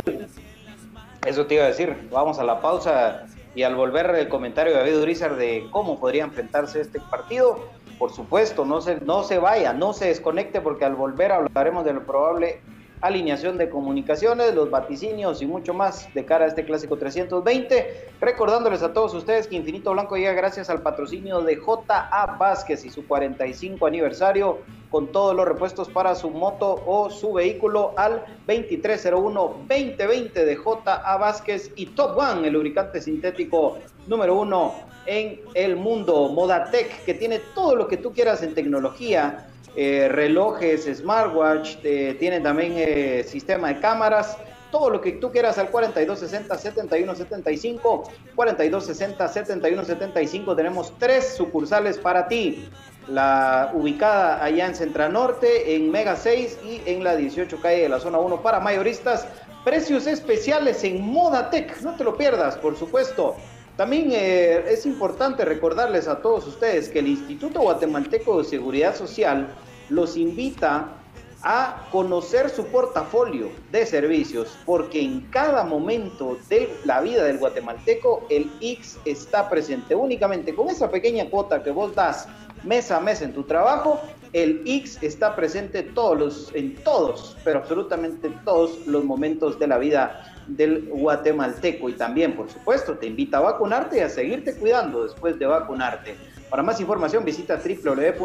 [SPEAKER 6] eso te iba a decir, vamos a la pausa y al volver el comentario de David Urizar de cómo podría enfrentarse este partido, por supuesto, no se, no se vaya, no se desconecte porque al volver hablaremos de lo probable alineación de comunicaciones, los vaticinios y mucho más de cara a este clásico 320. Recordándoles a todos ustedes que Infinito Blanco llega gracias al patrocinio de JA Vázquez y su 45 aniversario con todos los repuestos para su moto o su vehículo al 2301-2020 de JA Vázquez y Top One, el lubricante sintético número uno en el mundo. Modatec, que tiene todo lo que tú quieras en tecnología eh, relojes, smartwatch, eh, tienen también eh, sistema de cámaras, todo lo que tú quieras al 4260-7175, 4260-7175, tenemos tres sucursales para ti. La ubicada allá en Centra Norte, en Mega 6 y en la 18 calle de la zona 1 para mayoristas. Precios especiales en Modatec, no te lo pierdas, por supuesto. También eh, es importante recordarles a todos ustedes que el Instituto Guatemalteco de Seguridad Social los invita a conocer su portafolio de servicios, porque en cada momento de la vida del guatemalteco el X está presente. Únicamente con esa pequeña cuota que vos das mes a mes en tu trabajo, el X está presente todos los, en todos, pero absolutamente todos los momentos de la vida del guatemalteco y también, por supuesto, te invita a vacunarte y a seguirte cuidando después de vacunarte. Para más información visita www.x.org.gt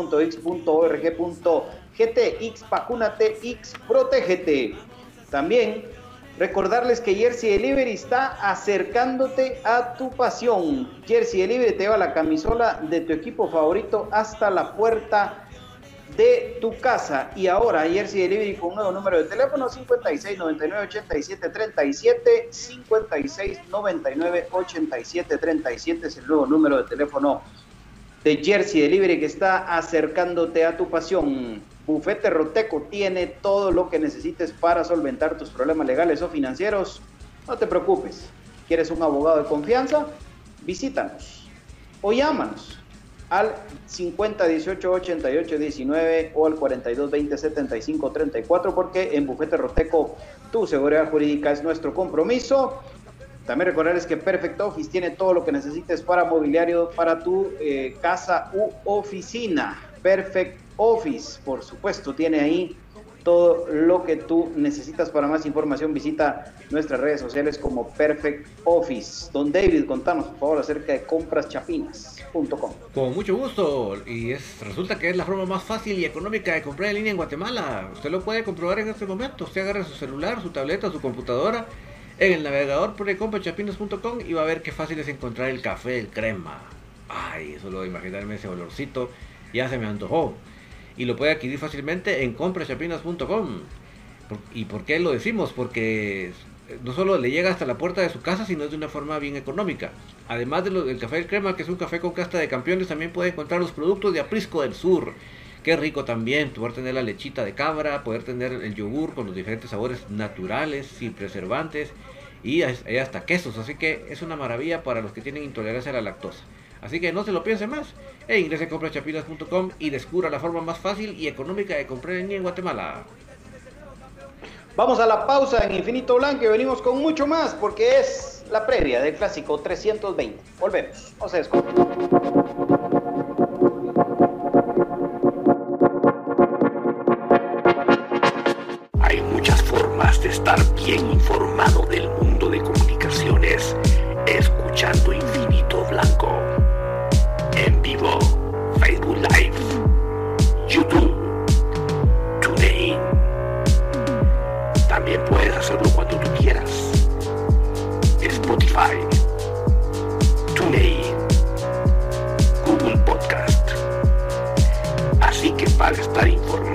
[SPEAKER 6] X vacúnate, X protégete. También recordarles que Jersey Delivery está acercándote a tu pasión. Jersey Delivery te lleva la camisola de tu equipo favorito hasta la puerta de tu casa. Y ahora, Jersey Delivery con un nuevo número de teléfono: 56 99 87 37. 56 99 87 37 es el nuevo número de teléfono de Jersey Delivery que está acercándote a tu pasión. Bufete Roteco tiene todo lo que necesites para solventar tus problemas legales o financieros. No te preocupes. ¿Quieres un abogado de confianza? Visítanos o llámanos al 50 18 88 19 o al 42 20 75 34 porque en Bufete Roteco tu seguridad jurídica es nuestro compromiso. También recordarles que Perfect Office tiene todo lo que necesites para mobiliario para tu eh, casa u oficina. Perfect Office, por supuesto, tiene ahí todo lo que tú necesitas. Para más información visita nuestras redes sociales como Perfect Office. Don David, contanos por favor acerca de
[SPEAKER 3] Con mucho gusto. Y es, resulta que es la forma más fácil y económica de comprar en línea en Guatemala. Usted lo puede comprobar en este momento. Usted agarra su celular, su tableta, su computadora en el navegador pone comprachapinas.com y va a ver qué fácil es encontrar el café, el crema. Ay, solo de imaginarme ese olorcito ya se me antojó y lo puede adquirir fácilmente en comprachapinas.com. ¿Y por qué lo decimos? Porque no solo le llega hasta la puerta de su casa, sino de una forma bien económica. Además de del café del crema, que es un café con casta de campeones, también puede encontrar los productos de Aprisco del Sur. Qué rico también poder tener la lechita de cabra, poder tener el yogur con los diferentes sabores naturales, sin preservantes y hasta quesos. Así que es una maravilla para los que tienen intolerancia a la lactosa. Así que no se lo piense más e ingrese a comprachapinas.com y descubra la forma más fácil y económica de comprar en Guatemala.
[SPEAKER 6] Vamos a la pausa en Infinito Blanco y venimos con mucho más porque es la previa del clásico 320. Volvemos. No se
[SPEAKER 1] Hay muchas formas de estar bien informado del mundo
[SPEAKER 7] para estar informado.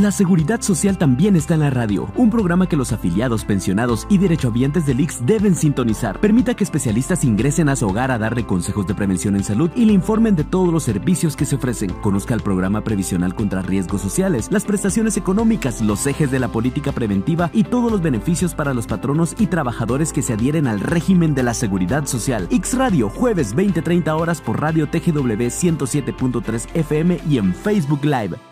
[SPEAKER 2] La seguridad social también está en la radio, un programa que los afiliados, pensionados y derechohabientes del IX deben sintonizar. Permita que especialistas ingresen a su hogar a darle consejos de prevención en salud y le informen de todos los servicios que se ofrecen. Conozca el programa previsional contra riesgos sociales, las prestaciones económicas, los ejes de la política preventiva y todos los beneficios para los patronos y trabajadores que se adhieren al régimen de la seguridad social. X Radio, jueves 20-30 horas por Radio TGW 107.3 FM y en Facebook Live.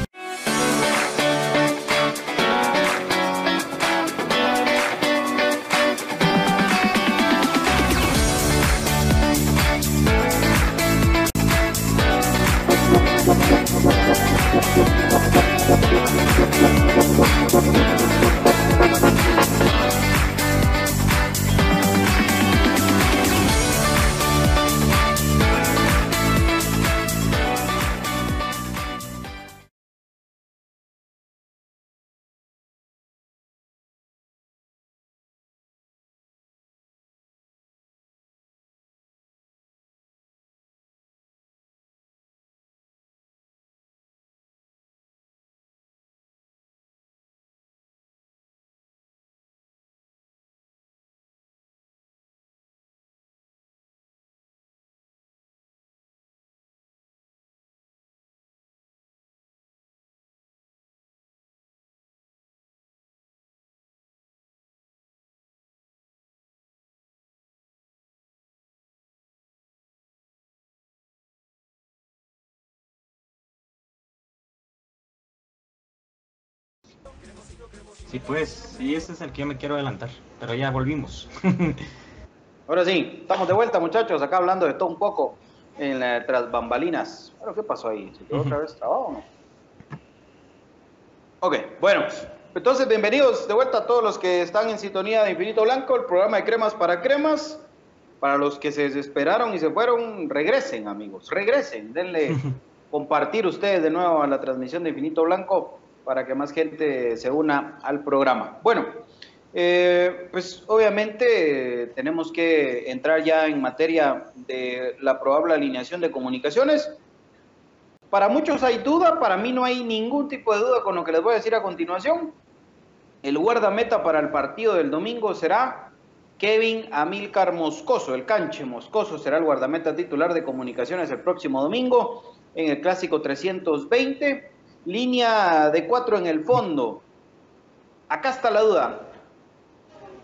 [SPEAKER 5] Sí, pues, sí, ese es el que yo me quiero adelantar, pero ya volvimos.
[SPEAKER 6] Ahora sí, estamos de vuelta, muchachos, acá hablando de todo un poco en la, tras bambalinas. ¿Pero qué pasó ahí? ¿Se quedó otra vez trabado o no? Ok, bueno, entonces bienvenidos de vuelta a todos los que están en sintonía de Infinito Blanco, el programa de cremas para cremas. Para los que se desesperaron y se fueron, regresen, amigos, regresen, denle compartir ustedes de nuevo a la transmisión de Infinito Blanco para que más gente se una al programa. Bueno, eh, pues obviamente tenemos que entrar ya en materia de la probable alineación de comunicaciones. Para muchos hay duda, para mí no hay ningún tipo de duda con lo que les voy a decir a continuación. El guardameta para el partido del domingo será Kevin Amilcar Moscoso, el canche Moscoso será el guardameta titular de comunicaciones el próximo domingo en el clásico 320. Línea de cuatro en el fondo. Acá está la duda.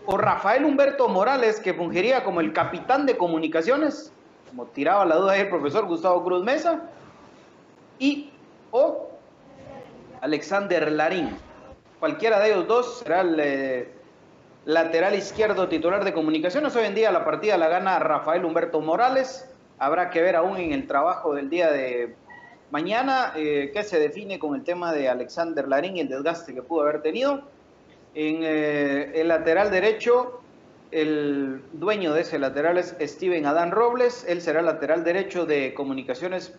[SPEAKER 6] O Rafael Humberto Morales, que fungiría como el capitán de comunicaciones, como tiraba la duda ahí el profesor Gustavo Cruz Mesa, y o Alexander Larín. Cualquiera de ellos dos será el eh, lateral izquierdo titular de comunicaciones. Hoy en día la partida la gana Rafael Humberto Morales. Habrá que ver aún en el trabajo del día de mañana eh, qué se define con el tema de Alexander Larín y el desgaste que pudo haber tenido. En eh, el lateral derecho, el dueño de ese lateral es Steven Adán Robles. Él será lateral derecho de comunicaciones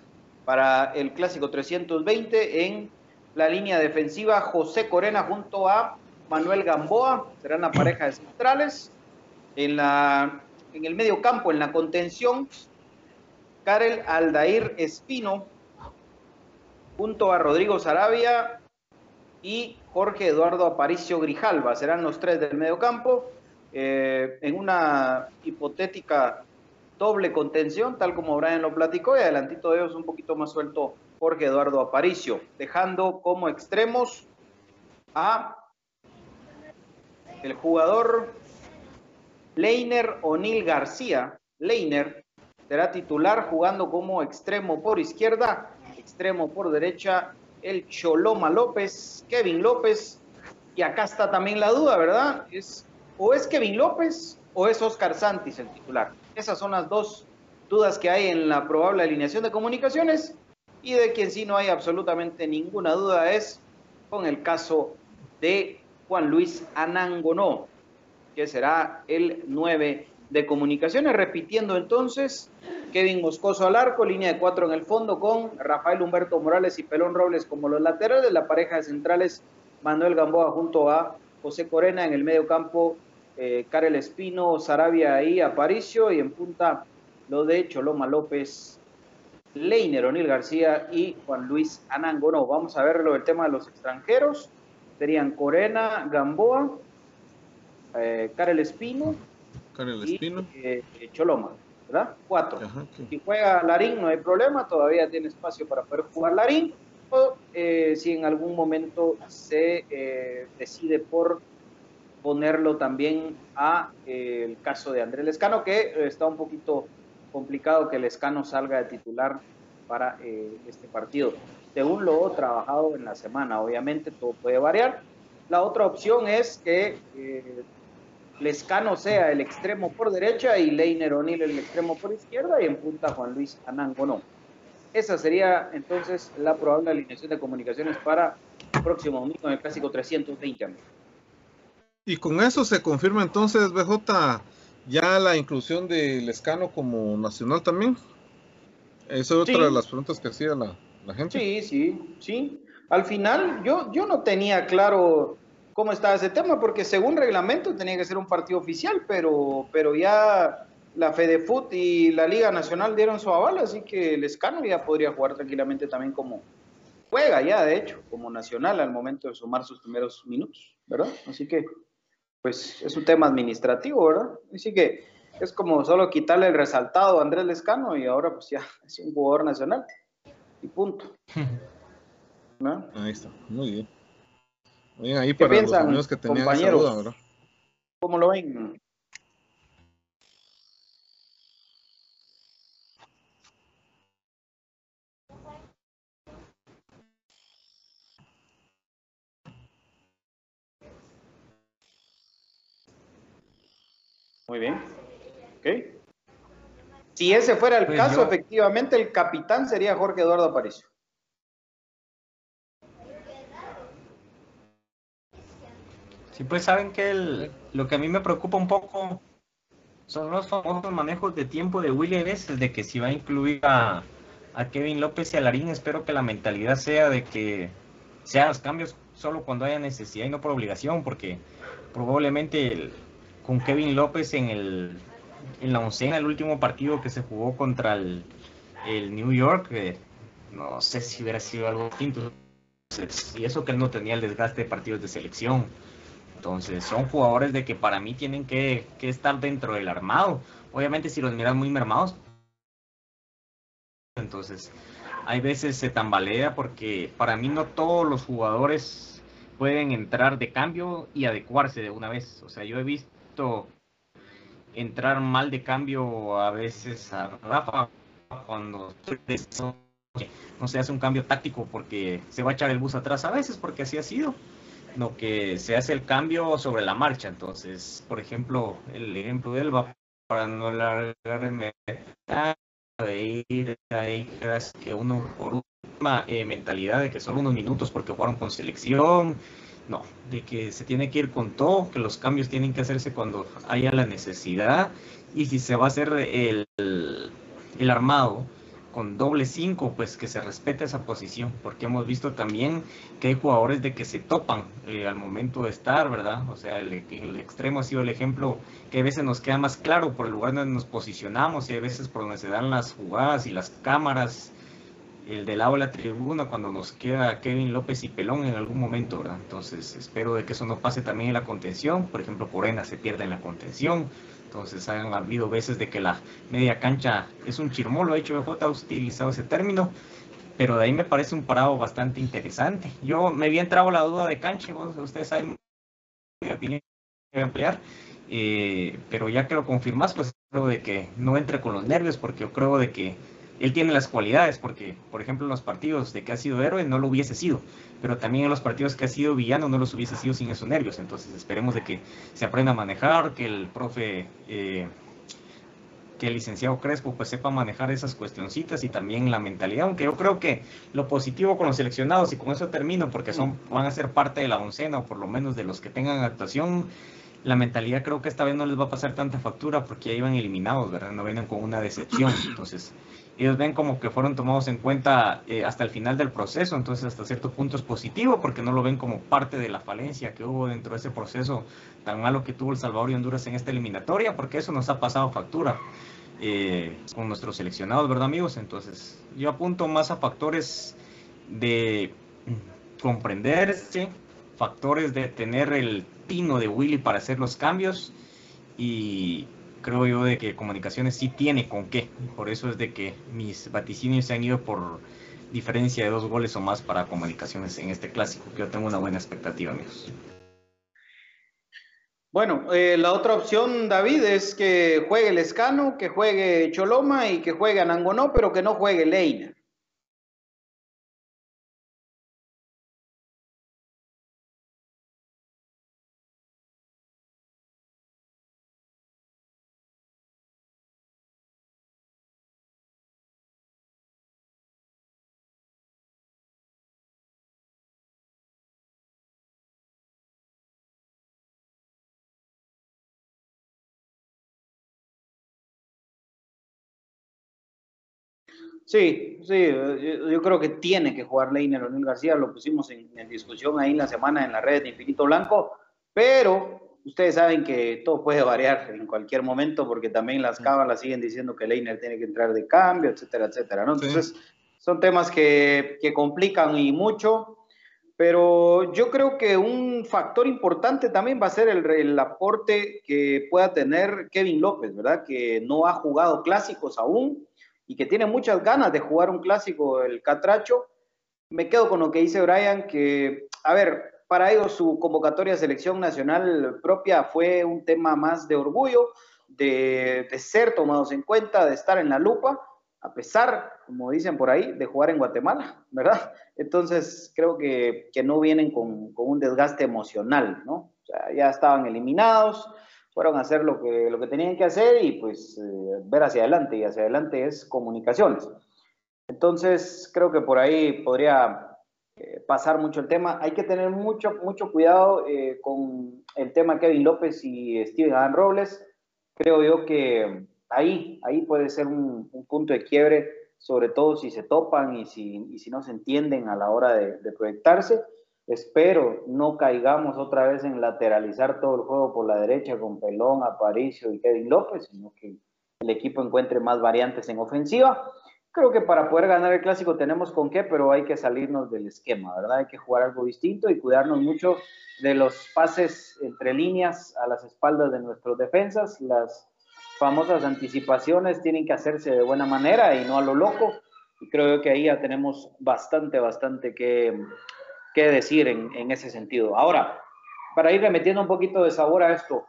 [SPEAKER 6] para el clásico 320 en la línea defensiva José Corena junto a Manuel Gamboa, serán la pareja de centrales. En, la, en el medio campo, en la contención, Karel Aldair Espino, junto a Rodrigo Sarabia y Jorge Eduardo Aparicio Grijalva. Serán los tres del medio campo. Eh, en una hipotética doble contención, tal como Brian lo platicó, y adelantito de ellos un poquito más suelto Jorge Eduardo Aparicio, dejando como extremos a el jugador Leiner O'Neill García. Leiner será titular jugando como extremo por izquierda, extremo por derecha, el Choloma López, Kevin López. Y acá está también la duda, ¿verdad? Es o es Kevin López o es Oscar Santis el titular. Esas son las dos dudas que hay en la probable alineación de comunicaciones y de quien sí no hay absolutamente ninguna duda es con el caso de Juan Luis Anangonó, que será el 9 de comunicaciones. Repitiendo entonces, Kevin Moscoso al arco, línea de cuatro en el fondo con Rafael Humberto Morales y Pelón Robles como los laterales, la pareja de centrales Manuel Gamboa junto a José Corena en el medio campo, eh, Karel Espino, Sarabia y Aparicio y en punta lo de Choloma López, Leiner O'Neill García y Juan Luis Anangonó. Vamos a ver el tema de los extranjeros serían Corena, Gamboa, eh, Karel Espino, y eh, Choloma, ¿verdad? Cuatro. Si juega Larín no hay problema, todavía tiene espacio para poder jugar Larín, o eh, si en algún momento se eh, decide por ponerlo también a el caso de Andrés Lescano, que está un poquito complicado que Lescano salga de titular para este partido según lo trabajado en la semana. Obviamente todo puede variar. La otra opción es que eh, Lescano sea el extremo por derecha y Leiner O'Neill el extremo por izquierda y en punta Juan Luis Anango no. Esa sería entonces la probable alineación de comunicaciones para el próximo domingo en el clásico 320.
[SPEAKER 4] Y con eso se confirma entonces, BJ, ya la inclusión de Lescano como nacional también. Esa es otra de las preguntas que hacía la,
[SPEAKER 6] Sí, sí, sí. Al final yo, yo no tenía claro cómo estaba ese tema, porque según reglamento tenía que ser un partido oficial, pero, pero ya la FedeFut y la Liga Nacional dieron su aval, así que el Escano ya podría jugar tranquilamente también como juega ya, de hecho, como nacional al momento de sumar sus primeros minutos, ¿verdad? Así que, pues es un tema administrativo, ¿verdad? Así que es como solo quitarle el resaltado a Andrés Lescano y ahora pues ya es un jugador nacional y punto.
[SPEAKER 4] ¿No? Ahí está, muy bien. Muy ahí para piensan, los amigos que tenían compañeros? Esa duda,
[SPEAKER 6] ¿Cómo lo ven? Muy bien. Ok. Si ese fuera el pues caso, efectivamente el capitán sería Jorge Eduardo Aparicio.
[SPEAKER 5] Sí, pues saben que lo que a mí me preocupa un poco son los famosos manejos de tiempo de William veces de que si va a incluir a, Kevin López y a Larín, espero que la mentalidad sea de que sean los cambios solo cuando haya necesidad y no por obligación, porque probablemente con Kevin López en, el, en la oncena, el último partido que se jugó contra el, New York, eh, no sé si hubiera sido algo distinto. Y eso que él no tenía el desgaste de partidos de selección. Entonces, son jugadores de que para mí tienen que, estar dentro del armado. Obviamente, si los miras muy mermados, entonces hay veces se tambalea porque para mí no todos los jugadores pueden entrar de cambio y adecuarse de una vez. O sea, yo he visto entrar mal de cambio a veces a Rafa cuando no se hace un cambio táctico porque se va a echar el bus atrás a veces porque así ha sido no que se hace el cambio sobre la marcha. Entonces por ejemplo el ejemplo de Elba para no alargarme de ir ahí que uno por una eh, mentalidad de que son unos minutos porque jugaron con selección, no, de que se tiene que ir con todo, que los cambios tienen que hacerse cuando haya la necesidad. Y si se va a hacer el, el armado con doble 5, pues que se respete esa posición, porque hemos visto también que hay jugadores de que se topan eh, al momento de estar, ¿verdad? O sea, el, extremo ha sido el ejemplo que a veces nos queda más claro por el lugar donde nos posicionamos y a veces por donde se dan las jugadas y las cámaras, el del lado de la tribuna cuando nos queda Kevin López y Pelón en algún momento, ¿verdad? Entonces espero de que eso no pase también en la contención, por ejemplo, Corena se pierde en la contención, entonces han habido veces de que la media cancha es un chirmolo, de hecho BJ ha utilizado ese término, pero de ahí me parece un parado bastante interesante. Yo me había entrado la duda de cancha, ustedes saben mi opinión que emplear, eh, pero ya que lo confirmas, pues creo de que no entre con los nervios, porque yo creo de que él tiene las cualidades, porque, por ejemplo, en los partidos de que ha sido héroe no lo hubiese sido, pero también en los partidos que ha sido villano no los hubiese sido sin esos nervios. Entonces, esperemos de que se aprenda a manejar, que el profe, eh, que el licenciado Crespo, pues sepa manejar esas cuestioncitas y también la mentalidad, aunque yo creo que lo positivo con los seleccionados, y con eso termino, porque son, van a ser parte de la oncena, o por lo menos de los que tengan actuación, la mentalidad creo que esta vez no les va a pasar tanta factura porque ya iban eliminados, ¿verdad? No vienen con una decepción. Entonces, ellos ven como que fueron tomados en cuenta eh, hasta el final del proceso, entonces hasta cierto punto es positivo porque no lo ven como parte de la falencia que hubo dentro de ese proceso tan malo que tuvo El Salvador y Honduras en esta eliminatoria, porque eso nos ha pasado factura eh, con nuestros seleccionados, ¿verdad amigos? Entonces yo apunto más a factores de comprenderse, factores de tener el tino de Willy para hacer los cambios y creo yo de que comunicaciones sí tiene con qué. Por eso es de que mis vaticinios se han ido por diferencia de dos goles o más para comunicaciones en este clásico, yo tengo una buena expectativa, amigos.
[SPEAKER 6] Bueno, eh, la otra opción, David, es que juegue el Escano, que juegue Choloma y que juegue Anangonó, pero que no juegue Leina. Sí, sí, yo, creo que tiene que jugar Leiner Leonel García, lo pusimos en, discusión ahí en la semana en la red de Infinito Blanco, pero ustedes saben que todo puede variar en cualquier momento porque también las cábalas siguen diciendo que Leiner tiene que entrar de cambio, etcétera, etcétera, ¿no? Entonces, son temas que, que complican y mucho, pero yo creo que un factor importante también va a ser el, el, aporte que pueda tener Kevin López, ¿verdad? Que no ha jugado clásicos aún y que tiene muchas ganas de jugar un clásico, el Catracho. Me quedo con lo que dice Brian, que, a ver, para ellos su convocatoria a selección nacional propia fue un tema más de orgullo, de, ser tomados en cuenta, de estar en la lupa, a pesar, como dicen por ahí, de jugar en Guatemala, ¿verdad? Entonces, creo que, que no vienen con, con, un desgaste emocional, ¿no? O sea, ya estaban eliminados, fueron a hacer lo que, lo que tenían que hacer y pues eh, ver hacia adelante, y hacia adelante es comunicaciones. Entonces, creo que por ahí podría eh, pasar mucho el tema. Hay que tener mucho, mucho cuidado eh, con el tema Kevin López y Steven Adán Robles. Creo yo que ahí, ahí puede ser un, punto de quiebre, sobre todo si se topan y si, y si no se entienden a la hora de, de proyectarse. Espero no caigamos otra vez en lateralizar todo el juego por la derecha con Pelón, Aparicio y Kevin López, sino que el equipo encuentre más variantes en ofensiva. Creo que para poder ganar el clásico tenemos con qué, pero hay que salirnos del esquema, ¿verdad? Hay que jugar algo distinto y cuidarnos mucho de los pases entre líneas a las espaldas de nuestros defensas. Las famosas anticipaciones tienen que hacerse de buena manera y no a lo loco. Y creo que ahí ya tenemos bastante, bastante que, que decir en, en ese sentido. Ahora, para ir metiendo un poquito de sabor a esto,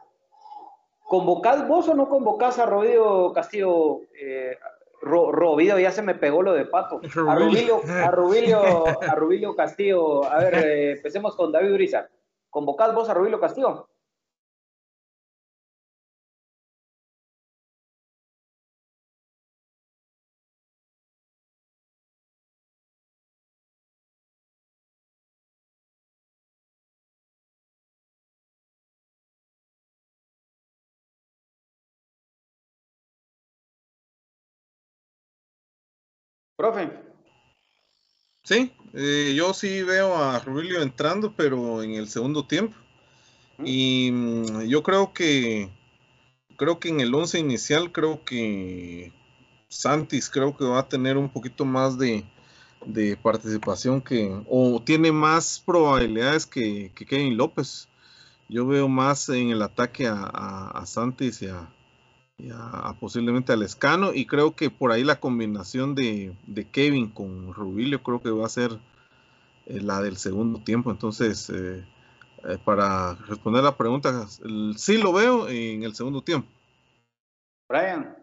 [SPEAKER 6] ¿convocás vos o no convocás a Rodrigo Castillo? Eh, Ro, ya se me pegó lo de Pato. A Rubilio, a Rubilio, a Rubilio Castillo. A ver, eh, empecemos con David Uriza. ¿Convocás vos a Rubilio Castillo? Profe.
[SPEAKER 4] Sí, eh, yo sí veo a Rubilio entrando, pero en el segundo tiempo. Y mm, yo creo que creo que en el once inicial creo que Santis creo que va a tener un poquito más de, participación que o tiene más probabilidades que, Kevin López. Yo veo más en el ataque a, a Santis y a, a, posiblemente al Escano y creo que por ahí la combinación de, Kevin con Rubilio creo que va a ser eh, la del segundo tiempo. Entonces, eh, eh, para responder la pregunta, sí lo veo en el segundo tiempo.
[SPEAKER 6] Brian.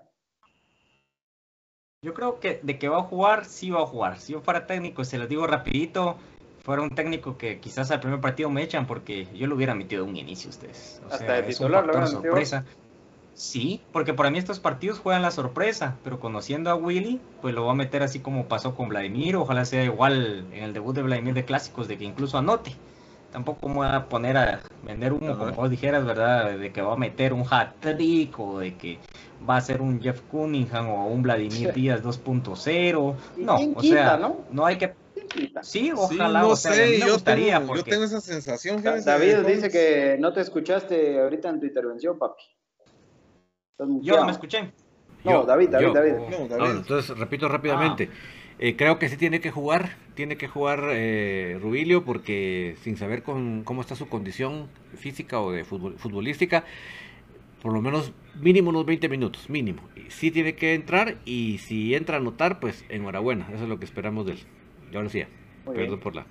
[SPEAKER 5] Yo creo que de que va a jugar, sí va a jugar. Si yo fuera técnico, se lo digo rapidito, fuera un técnico que quizás al primer partido me echan porque yo lo hubiera metido un inicio ustedes.
[SPEAKER 6] Hasta de titular, lo
[SPEAKER 5] sorpresa. Sí, porque para mí estos partidos juegan la sorpresa, pero conociendo a Willy, pues lo va a meter así como pasó con Vladimir, ojalá sea igual en el debut de Vladimir de clásicos, de que incluso anote. Tampoco me voy a poner a vender humo, como vos dijeras, ¿verdad? De que va a meter un hat-trick o de que va a ser un Jeff Cunningham o un Vladimir Díaz 2.0. No, o sea, ¿no? no hay que Sí, ojalá.
[SPEAKER 4] no sé, yo, tengo, yo tengo esa sensación.
[SPEAKER 6] David dice que no te escuchaste ahorita en tu intervención, papi.
[SPEAKER 5] Yo no me escuché.
[SPEAKER 6] No, David, David, David.
[SPEAKER 3] entonces, repito rápidamente. Ah. Eh, creo que sí tiene que jugar, tiene que jugar eh, Rubilio porque sin saber con, cómo está su condición física o de futbolística, por lo menos mínimo unos 20 minutos, mínimo. Sí tiene que entrar y si entra a anotar, pues enhorabuena, eso es lo que esperamos de él. Ya lo decía, perdón por la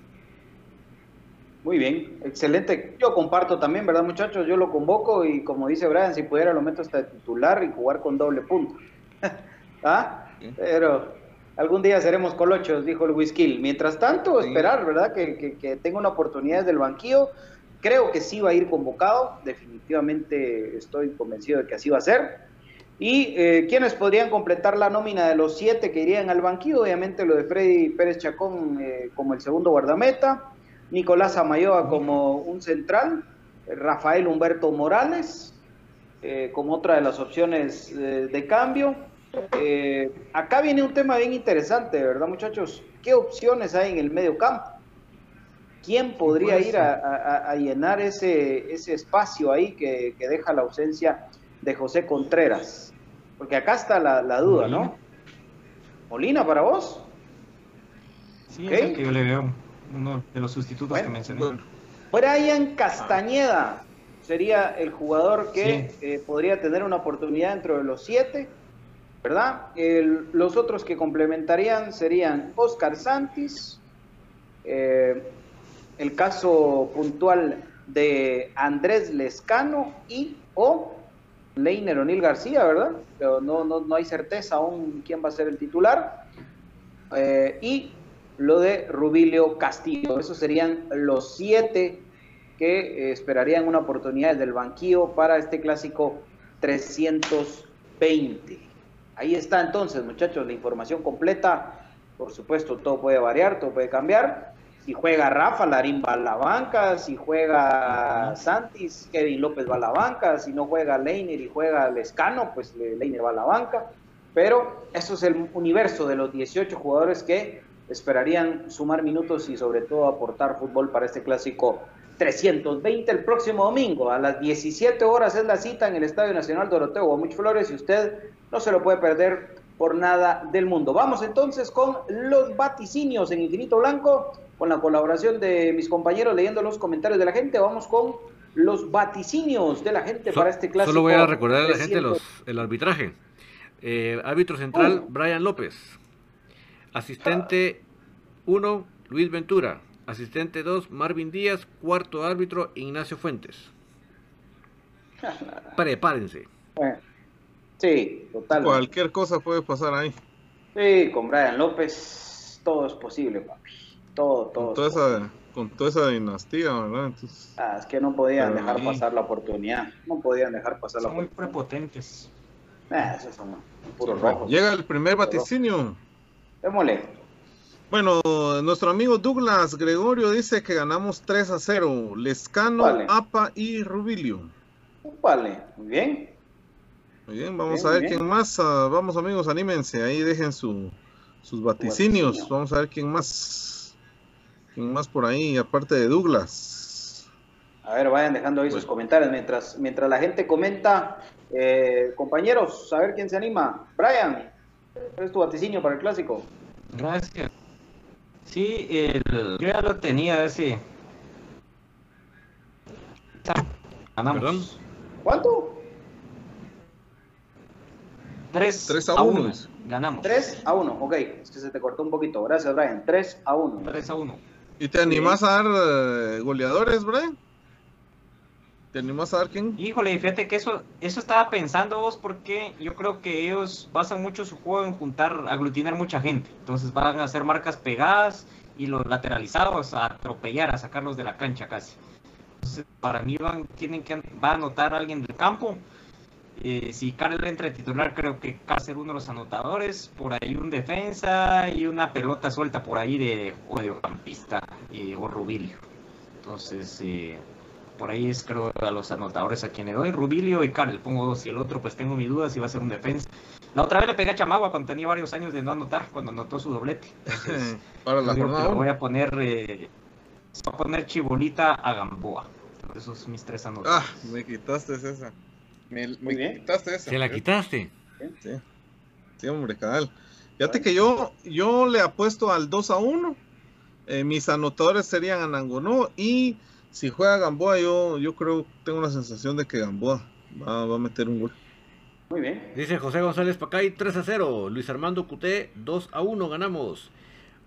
[SPEAKER 6] muy bien, excelente. Yo comparto también, ¿verdad, muchachos? Yo lo convoco y como dice Brian, si pudiera lo meto hasta titular y jugar con doble punto. ¿Ah? Pero algún día seremos colochos, dijo el whisky. Mientras tanto, esperar, ¿verdad? Que, que, tenga una oportunidad del banquillo. Creo que sí va a ir convocado. Definitivamente estoy convencido de que así va a ser. ¿Y eh, quiénes podrían completar la nómina de los siete que irían al banquillo? Obviamente lo de Freddy Pérez Chacón eh, como el segundo guardameta. Nicolás Amayoa como un central, Rafael Humberto Morales eh, como otra de las opciones eh, de cambio. Eh, acá viene un tema bien interesante, ¿verdad muchachos? ¿Qué opciones hay en el medio campo? ¿Quién podría ir a, llenar ese, ese espacio ahí que, deja la ausencia de José Contreras? Porque acá está la, duda, ¿no? Molina para vos.
[SPEAKER 5] Sí, es que yo le veo uno de los sustitutos que mencioné.
[SPEAKER 6] Brian Castañeda sería el jugador que eh, podría tener una oportunidad dentro de los siete, ¿verdad? los otros que complementarían serían Oscar Santis, eh, el caso puntual de Andrés Lescano y o Leiner O'Neill García, ¿verdad? Pero no, no, no hay certeza aún quién va a ser el titular. Eh, y lo de Rubilio Castillo. Esos serían los siete que eh, esperarían una oportunidad desde el banquillo para este clásico 320. Ahí está entonces, muchachos, la información completa. Por supuesto, todo puede variar, todo puede cambiar. Si juega Rafa, Larín va a la banca. Si juega Santis, Kevin López va a la banca. Si no juega Leiner y juega Lescano, pues Leiner va a la banca. Pero eso es el universo de los 18 jugadores que esperarían sumar minutos y sobre todo aportar fútbol para este clásico 320 el próximo domingo. A las 17 horas es la cita en el Estadio Nacional Doroteo Guamuch Flores y usted no se lo puede perder por nada del mundo. Vamos entonces con los vaticinios en Infinito Blanco, con la colaboración de mis compañeros leyendo los comentarios de la gente. Vamos con los vaticinios de la gente para este clásico.
[SPEAKER 3] Solo voy a recordar a la gente los, el arbitraje. Eh, árbitro central, Brian López. Asistente 1, Luis Ventura. Asistente 2, Marvin Díaz. Cuarto árbitro, Ignacio Fuentes. Prepárense.
[SPEAKER 6] Sí, total.
[SPEAKER 4] Cualquier cosa puede pasar ahí.
[SPEAKER 6] Sí, con Brian López todo es posible, papi. Todo, todo.
[SPEAKER 4] Con toda, esa, con toda esa dinastía, ¿verdad? Entonces,
[SPEAKER 6] ah, es que no podían dejar
[SPEAKER 4] ahí-
[SPEAKER 6] pasar la oportunidad. No podían dejar pasar la
[SPEAKER 5] Son muy
[SPEAKER 6] oportunidad.
[SPEAKER 5] prepotentes.
[SPEAKER 6] Ah, esos son puros rojos.
[SPEAKER 4] llega el primer vaticinio.
[SPEAKER 6] Démosle.
[SPEAKER 4] Bueno, nuestro amigo Douglas Gregorio dice que ganamos 3 a 0. Lescano,
[SPEAKER 6] Vale.
[SPEAKER 4] Apa y Rubilio.
[SPEAKER 6] Vale, muy bien.
[SPEAKER 4] Muy bien, vamos
[SPEAKER 6] Bien,
[SPEAKER 4] a ver quién más. ah, vamos amigos, anímense, ahí dejen su, sus vaticinios.
[SPEAKER 6] vaticinio.
[SPEAKER 4] Vamos a ver quién más. ¿Quién más por ahí, aparte de Douglas?
[SPEAKER 6] A ver, vayan dejando ahí sus comentarios mientras, mientras la gente comenta. Eh, compañeros, a ver quién se anima. Brian, ¿cuál es tu vaticinio para el clásico?
[SPEAKER 5] Gracias. Sí, el- yo ya lo tenía ese. Ganamos.
[SPEAKER 3] Perdón.
[SPEAKER 6] ¿Cuánto?
[SPEAKER 5] 3,
[SPEAKER 4] Tres a
[SPEAKER 5] a
[SPEAKER 4] uno,
[SPEAKER 5] 1.
[SPEAKER 4] dice.
[SPEAKER 5] Ganamos.
[SPEAKER 6] 3 a 1. Ok, es que se te cortó un poquito. Gracias, Brian. 3 a 1.
[SPEAKER 5] 3 a 1.
[SPEAKER 4] ¿Y te animás a dar eh, goleadores, Brian? ¿Te animás a dar quién?
[SPEAKER 5] Híjole, fíjate que eso, eso estaba pensando vos porque yo creo que ellos basan mucho su juego en juntar, aglutinar mucha gente. Entonces van a hacer marcas pegadas y los lateralizados a atropellar, a sacarlos de la cancha casi. Entonces, para mí van, tienen que va a anotar alguien del campo. Eh, si Karel entra de titular, creo que ser uno de los anotadores. Por ahí un defensa y una pelota suelta por ahí de mediocampista eh, o Rubilio. Entonces, eh, por ahí es creo a los anotadores a quien le doy. Rubilio y Karel, pongo dos. Y el otro, pues tengo mi duda si va a ser un defensa. La otra vez le pegué a Chamagua cuando tenía varios años de no anotar, cuando anotó su doblete. Entonces,
[SPEAKER 4] Para la jornada
[SPEAKER 5] le voy a poner, eh, voy a poner Chibolita a Gamboa. Esos son mis tres anotados.
[SPEAKER 4] Ah, me quitaste esa. Me, quitaste esa.
[SPEAKER 3] Se la quitaste.
[SPEAKER 4] Sí, sí hombre, canal. Fíjate que yo, yo le apuesto al 2 a 1. Eh, mis anotadores serían Anangonó y si juega Gamboa, yo, yo creo, tengo la sensación de que Gamboa va, va a meter un gol.
[SPEAKER 6] Muy bien.
[SPEAKER 3] Dice José González Pacay 3 a 0. Luis Armando Cuté 2 a 1 ganamos.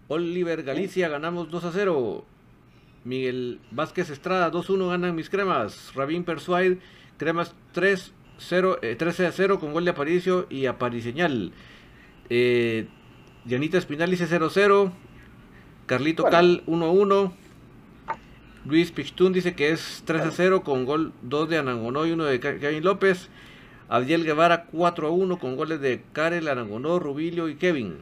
[SPEAKER 3] Oliver Galicia ganamos 2 a 0. Miguel Vázquez Estrada 2 a 1 ganan mis cremas. Rabín Persuade cremas 3 0, eh, 13 a 0 con gol de Aparicio y Apariseñal. Eh, Dianita Espinal dice 0 a 0. Carlito
[SPEAKER 6] Bueno.
[SPEAKER 3] Cal 1 a 1. Luis Pichtún dice que es 3 a 0 con gol 2 de Anangonó y 1 de Ke- Kevin López. Abdiel Guevara 4 a 1 con goles de Karel, Arangonó, Rubilio y Kevin.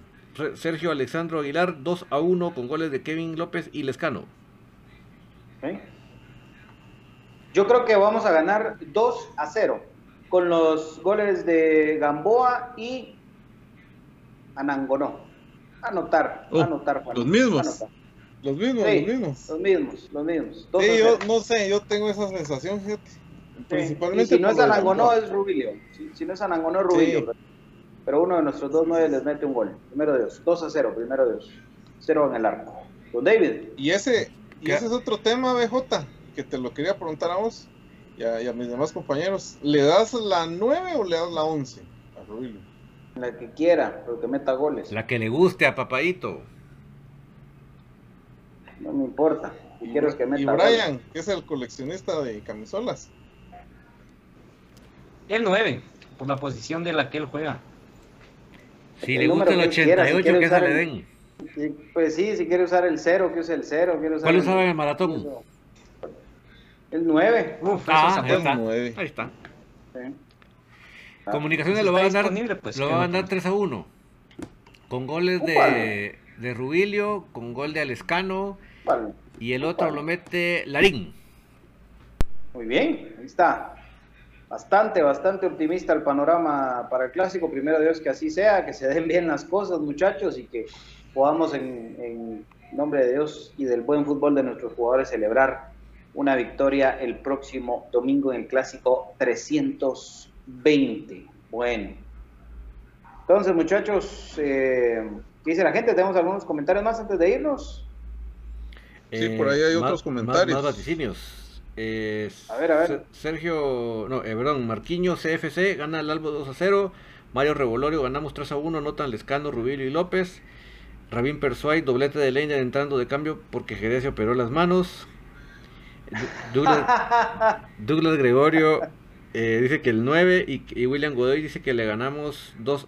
[SPEAKER 3] Sergio Alexandro Aguilar 2 a 1 con goles de Kevin López y Lescano.
[SPEAKER 6] Ok. Yo creo que vamos a ganar 2 a 0 con los goles de Gamboa y Anangonó. Anotar,
[SPEAKER 4] Oh,
[SPEAKER 6] anotar, Juan.
[SPEAKER 4] los mismos.
[SPEAKER 6] Anotar.
[SPEAKER 4] Los mismos,
[SPEAKER 6] Sí,
[SPEAKER 4] los mismos.
[SPEAKER 6] Los mismos, los mismos. Dos a
[SPEAKER 4] Sí, yo
[SPEAKER 6] cero.
[SPEAKER 4] no sé, yo tengo esa sensación, fíjate.
[SPEAKER 6] Sí.
[SPEAKER 4] Principalmente
[SPEAKER 6] Y si no es
[SPEAKER 4] de
[SPEAKER 6] Anangonó, es Rubilio. Si, si no es Anangonó, es Rubilio.
[SPEAKER 4] Sí.
[SPEAKER 6] Pero, pero uno de nuestros dos nueve les mete un gol. Primero Dios. 2 a 0, primero Dios. 0 en el arco. Don David.
[SPEAKER 4] Y ese, y ese es otro tema, BJ, que te lo quería preguntar a vos y a, y a mis demás compañeros. ¿Le das la 9 o le das la 11 a Rubilio?
[SPEAKER 6] La que quiera, pero que meta goles.
[SPEAKER 3] La que le guste a Papadito.
[SPEAKER 6] No me importa. Si
[SPEAKER 4] Y,
[SPEAKER 6] quiero es que meta
[SPEAKER 4] y. Brian, que es el coleccionista de camisolas.
[SPEAKER 5] El 9, por la posición de la que él juega.
[SPEAKER 3] Si
[SPEAKER 6] El
[SPEAKER 3] le gusta el
[SPEAKER 6] número que él quiera, si
[SPEAKER 3] 88, que se le
[SPEAKER 6] el-
[SPEAKER 3] den.
[SPEAKER 6] Sí, pues sí, si quiere usar el 0, que use el 0. Quiere usar
[SPEAKER 3] ¿Cuál
[SPEAKER 6] el-
[SPEAKER 3] usaba en el maratón?
[SPEAKER 6] El nueve.
[SPEAKER 5] Uf,
[SPEAKER 3] Ah, ahí está.
[SPEAKER 4] nueve.
[SPEAKER 3] Ahí está.
[SPEAKER 6] Sí. Ah,
[SPEAKER 3] Comunicaciones lo va a ganar,
[SPEAKER 5] pues,
[SPEAKER 3] lo
[SPEAKER 5] que
[SPEAKER 3] va a ganar
[SPEAKER 5] ponga.
[SPEAKER 3] 3 a 1. Con goles de, de Rubilio, con gol de Alescano Y el otro lo mete Larín.
[SPEAKER 6] Muy bien, ahí está. Bastante, bastante optimista el panorama para el clásico. Primero Dios que así sea, que se den bien las cosas, muchachos, y que podamos en, en nombre de Dios y del buen fútbol de nuestros jugadores celebrar una victoria el próximo domingo en el clásico 320. Bueno. Entonces, muchachos, eh, ¿qué dice la gente? ¿Tenemos algunos comentarios más antes de irnos?
[SPEAKER 4] Sí, por ahí hay otros comentarios.
[SPEAKER 3] Más, vaticinios. Eh,
[SPEAKER 6] a ver, a ver.
[SPEAKER 3] Sergio, no, eh, perdón, Marquiño CFC gana el Albo 2 a 0. Mario Revolorio ganamos 3 a 1. Notan Lescano, Rubilio y López. Rabín Persuay, doblete de Leiner entrando de cambio porque Jerez se operó las manos. Douglas, Douglas Gregorio eh, dice que el 9 y, y, William Godoy dice que le ganamos 2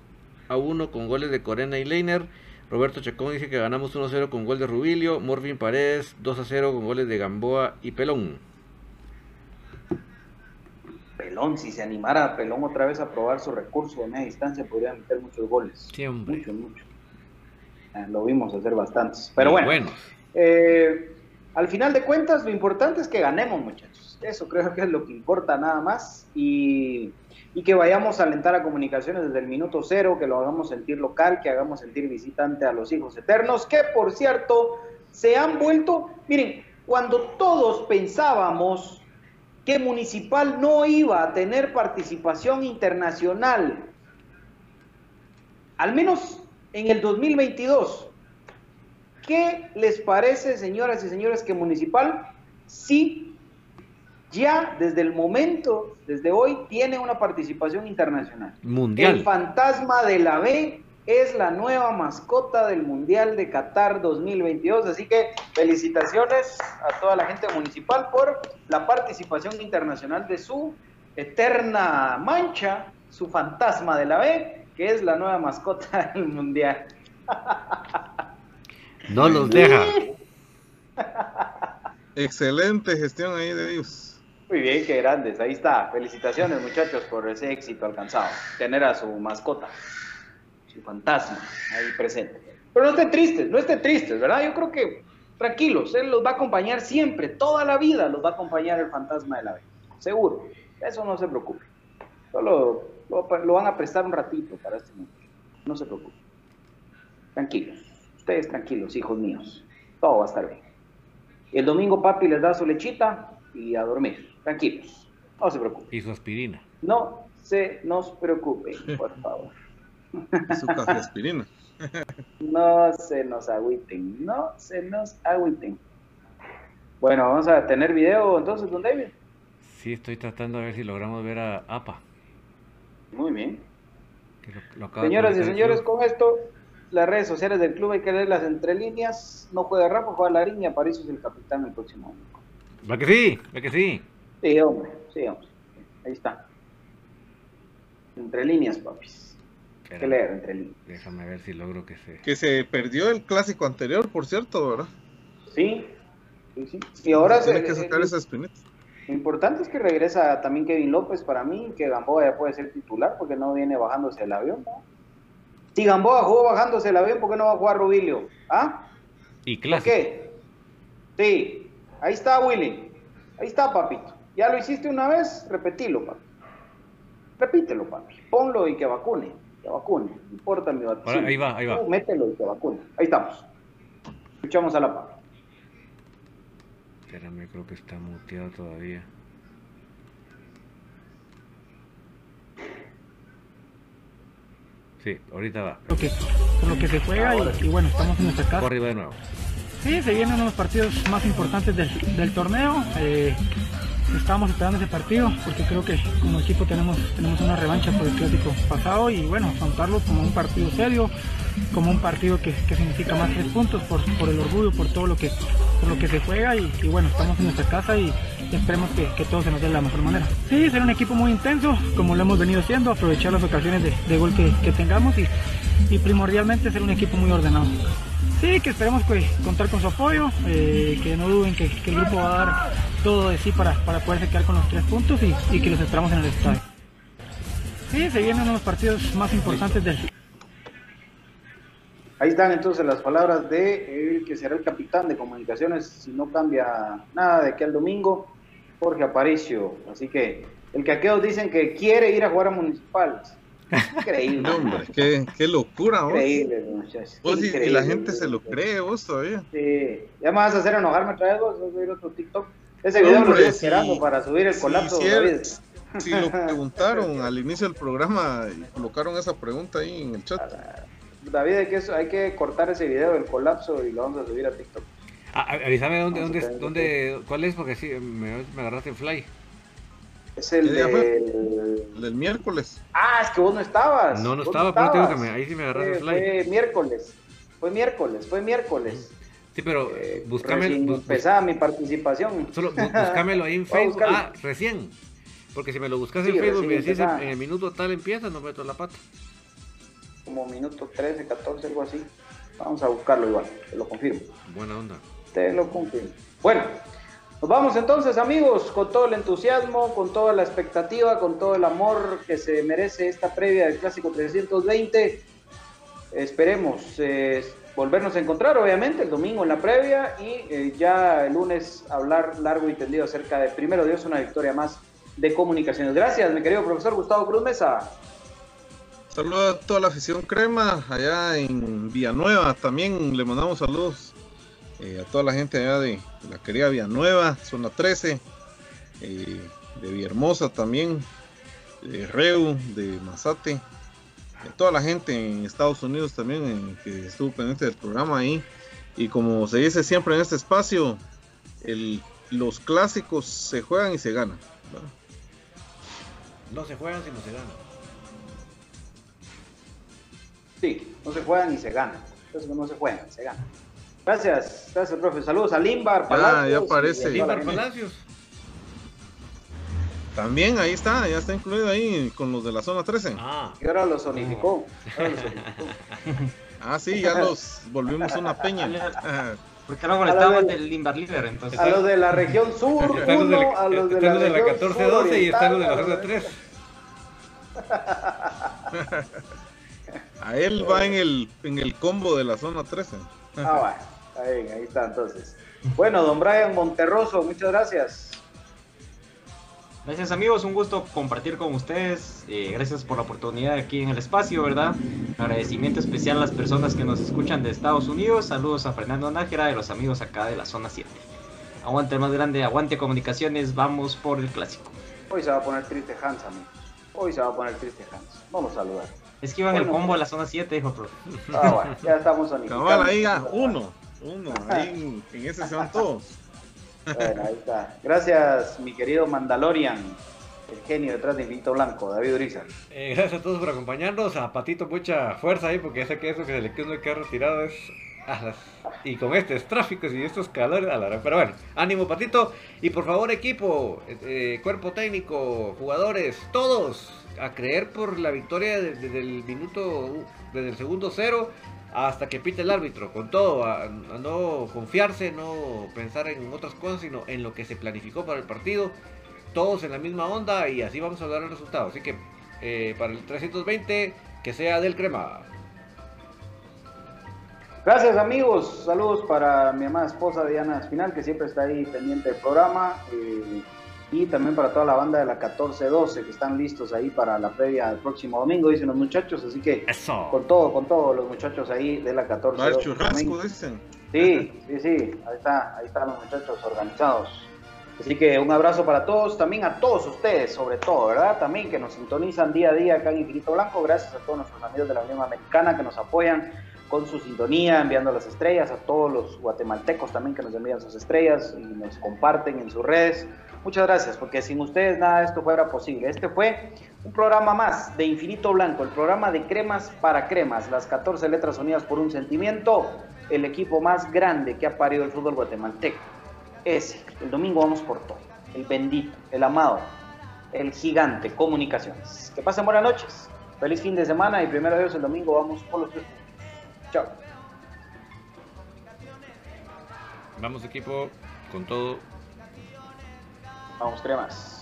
[SPEAKER 3] a 1 con goles de Corena y Leiner. Roberto Chacón dice que ganamos 1 a 0 con gol de Rubilio. Morvin Paredes 2 a 0 con goles de Gamboa y Pelón.
[SPEAKER 6] Pelón, si se animara Pelón otra vez a probar su recurso de media distancia, podría meter muchos goles.
[SPEAKER 3] Siempre.
[SPEAKER 6] Muchos, muchos. Eh, lo vimos hacer bastantes. Pero bueno, bueno. Eh, al final de cuentas, lo importante es que ganemos, muchachos. Eso creo que es lo que importa nada más. Y, y, que vayamos a alentar a comunicaciones desde el minuto cero, que lo hagamos sentir local, que hagamos sentir visitante a los hijos eternos, que por cierto se han vuelto, miren, cuando todos pensábamos que Municipal no iba a tener participación internacional, al menos en el 2022, ¿Qué les parece, señoras y señores, que Municipal sí ya desde el momento, desde hoy, tiene una participación internacional?
[SPEAKER 3] Mundial.
[SPEAKER 6] El fantasma de la B es la nueva mascota del Mundial de Qatar 2022. Así que felicitaciones a toda la gente municipal por la participación internacional de su eterna mancha, su fantasma de la B, que es la nueva mascota del Mundial.
[SPEAKER 3] No los deja.
[SPEAKER 4] Excelente gestión ahí de ellos.
[SPEAKER 6] Muy bien, qué grandes. Ahí está. Felicitaciones, muchachos, por ese éxito alcanzado. Tener a su mascota, su fantasma ahí presente. Pero no estén tristes, no estén tristes, ¿verdad? Yo creo que tranquilos, él los va a acompañar siempre, toda la vida los va a acompañar el fantasma de la vida. Seguro. Eso no se preocupe. Solo lo, lo van a prestar un ratito para este momento. No se preocupe. Tranquilos. Ustedes tranquilos, hijos míos. Todo va a estar bien. El domingo papi les da su lechita y a dormir. Tranquilos. No se preocupen.
[SPEAKER 3] Y su aspirina.
[SPEAKER 6] No se nos preocupen, por favor.
[SPEAKER 4] su café aspirina.
[SPEAKER 6] no se nos agüiten. No se nos agüiten. Bueno, vamos a tener video entonces, don David.
[SPEAKER 3] Sí, estoy tratando de ver si logramos ver a APA.
[SPEAKER 6] Muy bien. Lo, lo Señoras y señores, con esto las redes sociales del club, hay que leer las entre líneas. No juega Rafa, juega la línea. París es el capitán el próximo año.
[SPEAKER 3] ¿Va que sí? ¿Va que sí?
[SPEAKER 6] Sí, hombre, sí, hombre. Ahí está. Entre líneas, papis. Hay que leer entre líneas.
[SPEAKER 3] Déjame ver si logro que se.
[SPEAKER 4] Que se perdió el clásico anterior, por cierto, ¿verdad?
[SPEAKER 6] Sí. sí, sí. Y ahora
[SPEAKER 4] se. Tiene que sacar esa espineta.
[SPEAKER 6] Lo importante es que regresa también Kevin López para mí, que Gamboa ya puede ser titular porque no viene bajándose el avión, ¿no? Si Gamboa jugó bajándose el avión, ¿por qué no va a jugar Rubilio? ¿Ah?
[SPEAKER 3] Y claro.
[SPEAKER 6] qué? Sí, ahí está Willy. Ahí está, papito. Ya lo hiciste una vez, repetilo, papi. Repítelo, papi. Ponlo y que vacune. Que vacune. No importa mi
[SPEAKER 3] vacuna. Ahí va, ahí va.
[SPEAKER 6] mételo y que vacune. Ahí estamos. Escuchamos a la papi.
[SPEAKER 3] Espérame, creo que está muteado todavía. Sí, ahorita va.
[SPEAKER 8] Lo que, por lo que se juega y, bueno, estamos en nuestra casa.
[SPEAKER 3] arriba de nuevo.
[SPEAKER 8] Sí, se vienen uno de los partidos más importantes del, del torneo. Eh, estábamos esperando ese partido porque creo que como equipo tenemos, tenemos una revancha por el clásico pasado y bueno, afrontarlo como un partido serio, como un partido que, que significa más tres puntos por, por, el orgullo, por todo lo que, lo que se juega y, bueno, estamos en nuestra casa y, esperemos que, que, todo se nos dé de la mejor manera. Sí, ser un equipo muy intenso, como lo hemos venido haciendo, aprovechar las ocasiones de, gol que, tengamos y, y primordialmente ser un equipo muy ordenado. Sí, que esperemos que, contar con su apoyo, eh, que no duden que, que, el grupo va a dar todo de sí para, para poderse quedar con los tres puntos y, y que los esperamos en el estadio. Sí, se vienen uno de los partidos más importantes del,
[SPEAKER 6] Ahí están entonces las palabras de el que será el capitán de comunicaciones si no cambia nada de aquí al domingo, Jorge Aparicio. Así que el que aquellos dicen que quiere ir a jugar a Municipal. Increíble.
[SPEAKER 4] No, hombre, qué, qué locura, vos.
[SPEAKER 6] Increíble, muchachos.
[SPEAKER 4] Vos y- la gente se lo cree, vos todavía.
[SPEAKER 6] Sí. Ya me vas a hacer enojarme otra vez, vos vas a subir otro TikTok. Ese video lo
[SPEAKER 4] Hombre,
[SPEAKER 6] estoy
[SPEAKER 4] si-
[SPEAKER 6] esperando para subir el
[SPEAKER 4] si
[SPEAKER 6] colapso,
[SPEAKER 4] hiciera-
[SPEAKER 6] David.
[SPEAKER 4] Si lo preguntaron al inicio del programa y colocaron esa pregunta ahí en el chat.
[SPEAKER 6] David, hay que, hay que cortar ese video del colapso y lo vamos a subir a TikTok.
[SPEAKER 3] Ah, avísame dónde, dónde, dónde, cuál es, porque sí, me, me agarraste en fly.
[SPEAKER 6] Es el del...
[SPEAKER 4] El del miércoles.
[SPEAKER 6] Ah, es que vos no estabas.
[SPEAKER 3] No, no estaba, pero te digo que me- ahí sí me agarraste
[SPEAKER 6] Fue,
[SPEAKER 3] fly.
[SPEAKER 6] fue miércoles. Fue miércoles, fue miércoles.
[SPEAKER 3] Sí, pero
[SPEAKER 6] Eh,
[SPEAKER 3] búscame,
[SPEAKER 6] mi participación.
[SPEAKER 3] solo bu- búscamelo ahí en Facebook. Ah, recién. Porque si me lo buscas
[SPEAKER 6] Sí,
[SPEAKER 3] en Facebook y me decís en el minuto tal empieza, no meto la pata.
[SPEAKER 6] Como minuto 13, 14, algo así. Vamos a buscarlo igual, te lo confirmo.
[SPEAKER 3] Buena onda.
[SPEAKER 6] Te lo confirmo. Bueno, nos vamos entonces amigos, con todo el entusiasmo, con toda la expectativa, con todo el amor que se merece esta previa del Clásico 320. Esperemos eh, volvernos a encontrar, obviamente, el domingo en la previa y eh, ya el lunes hablar largo y tendido acerca de, primero Dios, una victoria más de comunicaciones. Gracias, mi querido profesor Gustavo Cruz Mesa.
[SPEAKER 4] Saludos a toda la afición crema allá en Villanueva. También le mandamos saludos eh, a toda la gente allá de la querida Villanueva, zona 13, eh, de Villahermosa también, de Reu, de Mazate, toda la gente en Estados Unidos también que estuvo pendiente del programa ahí. Y como se dice siempre en este espacio, el- los clásicos se juegan y se ganan. ¿verdad?
[SPEAKER 3] No se juegan si no se ganan.
[SPEAKER 6] Sí, no se juegan y se ganan. Entonces no se juegan, se ganan. Gracias, gracias, profe. Saludos a Limbar,
[SPEAKER 4] Ya,
[SPEAKER 6] Palacios
[SPEAKER 4] ya
[SPEAKER 6] y a
[SPEAKER 4] aparece.
[SPEAKER 3] Limbar
[SPEAKER 6] gente.
[SPEAKER 3] Palacios.
[SPEAKER 4] También ahí está, ya está incluido ahí con los de la zona 13.
[SPEAKER 3] Ah,
[SPEAKER 6] Y ahora los zonificó.
[SPEAKER 4] Ah, sí, ya los volvimos una peña. Ah,
[SPEAKER 5] Porque no molestamos
[SPEAKER 6] del-
[SPEAKER 5] Limbar Liver, entonces.
[SPEAKER 6] A los de la región sur,
[SPEAKER 3] están los de
[SPEAKER 6] uno, a
[SPEAKER 3] la,
[SPEAKER 6] los de la,
[SPEAKER 3] los de la
[SPEAKER 6] región
[SPEAKER 3] 14-12 y están los de la zona 3.
[SPEAKER 4] A él va en el, en el combo de la zona 13.
[SPEAKER 6] Ah, bueno, está bien, ahí está entonces. Bueno, don Brian Monterroso, muchas gracias.
[SPEAKER 5] Gracias amigos, un gusto compartir con ustedes. Eh, gracias por la oportunidad aquí en el espacio, ¿verdad? Agradecimiento especial a las personas que nos escuchan de Estados Unidos. Saludos a Fernando Nájera y los amigos acá de la zona 7. Aguante el más grande, aguante comunicaciones, vamos por el clásico.
[SPEAKER 6] Hoy se va a poner triste Hans, amigos. Hoy se va a poner triste Hans. Vamos a saludar.
[SPEAKER 5] Es que iban el combo a la zona 7, dijo profe.
[SPEAKER 6] Ah, bueno, ya estamos zonificando.
[SPEAKER 4] Cabal, ahí ya, uno. Uno, ahí en, en ese se van todos.
[SPEAKER 6] Bueno, ahí está. Gracias, mi querido Mandalorian, el genio detrás de Infinito Blanco, David Uriza.
[SPEAKER 3] Eh, gracias a todos por acompañarnos. A Patito, mucha fuerza ahí, porque ese que eso que se le quedó el carro tirado es. las- Y con estos tráficos y estos calores, a Pero bueno, ánimo, Patito. Y por favor, equipo, eh, cuerpo técnico, jugadores, todos, a creer por la victoria de- desde el minuto, desde el segundo cero hasta que pite el árbitro. Con todo, a, no confiarse, no pensar en otras cosas, sino en lo que se planificó para el partido todos en la misma onda y así vamos a dar el resultado. Así que eh, para el 320, que sea del crema.
[SPEAKER 6] Gracias amigos, saludos para mi amada esposa Diana Espinal, que siempre está ahí pendiente del programa, eh, y también para toda la banda de la 1412, que están listos ahí para la previa del próximo domingo, dicen los muchachos, así que
[SPEAKER 3] Eso.
[SPEAKER 6] con todo, con todos los muchachos ahí de la
[SPEAKER 4] Va el
[SPEAKER 6] 1412.
[SPEAKER 4] churrasco,
[SPEAKER 6] también.
[SPEAKER 4] dicen.
[SPEAKER 6] Sí, sí, sí, ahí está, ahí están los muchachos organizados. Así que un abrazo para todos, también a todos ustedes, sobre todo, ¿verdad? También que nos sintonizan día a día acá en Infinito Blanco. Gracias a todos nuestros amigos de la Unión Americana que nos apoyan con su sintonía, enviando las estrellas, a todos los guatemaltecos también que nos envían sus estrellas y nos comparten en sus redes. Muchas gracias, porque sin ustedes nada de esto fuera posible. Este fue un programa más de Infinito Blanco, el programa de cremas para cremas, las 14 letras unidas por un sentimiento, el equipo más grande que ha parido el fútbol guatemalteco. Ese, el domingo vamos por todo, el bendito, el amado, el gigante, comunicaciones. Que pasen buenas noches, feliz fin de semana y primero Dios el domingo vamos por los tres. Chao.
[SPEAKER 3] Vamos equipo con todo.
[SPEAKER 6] Vamos cremas.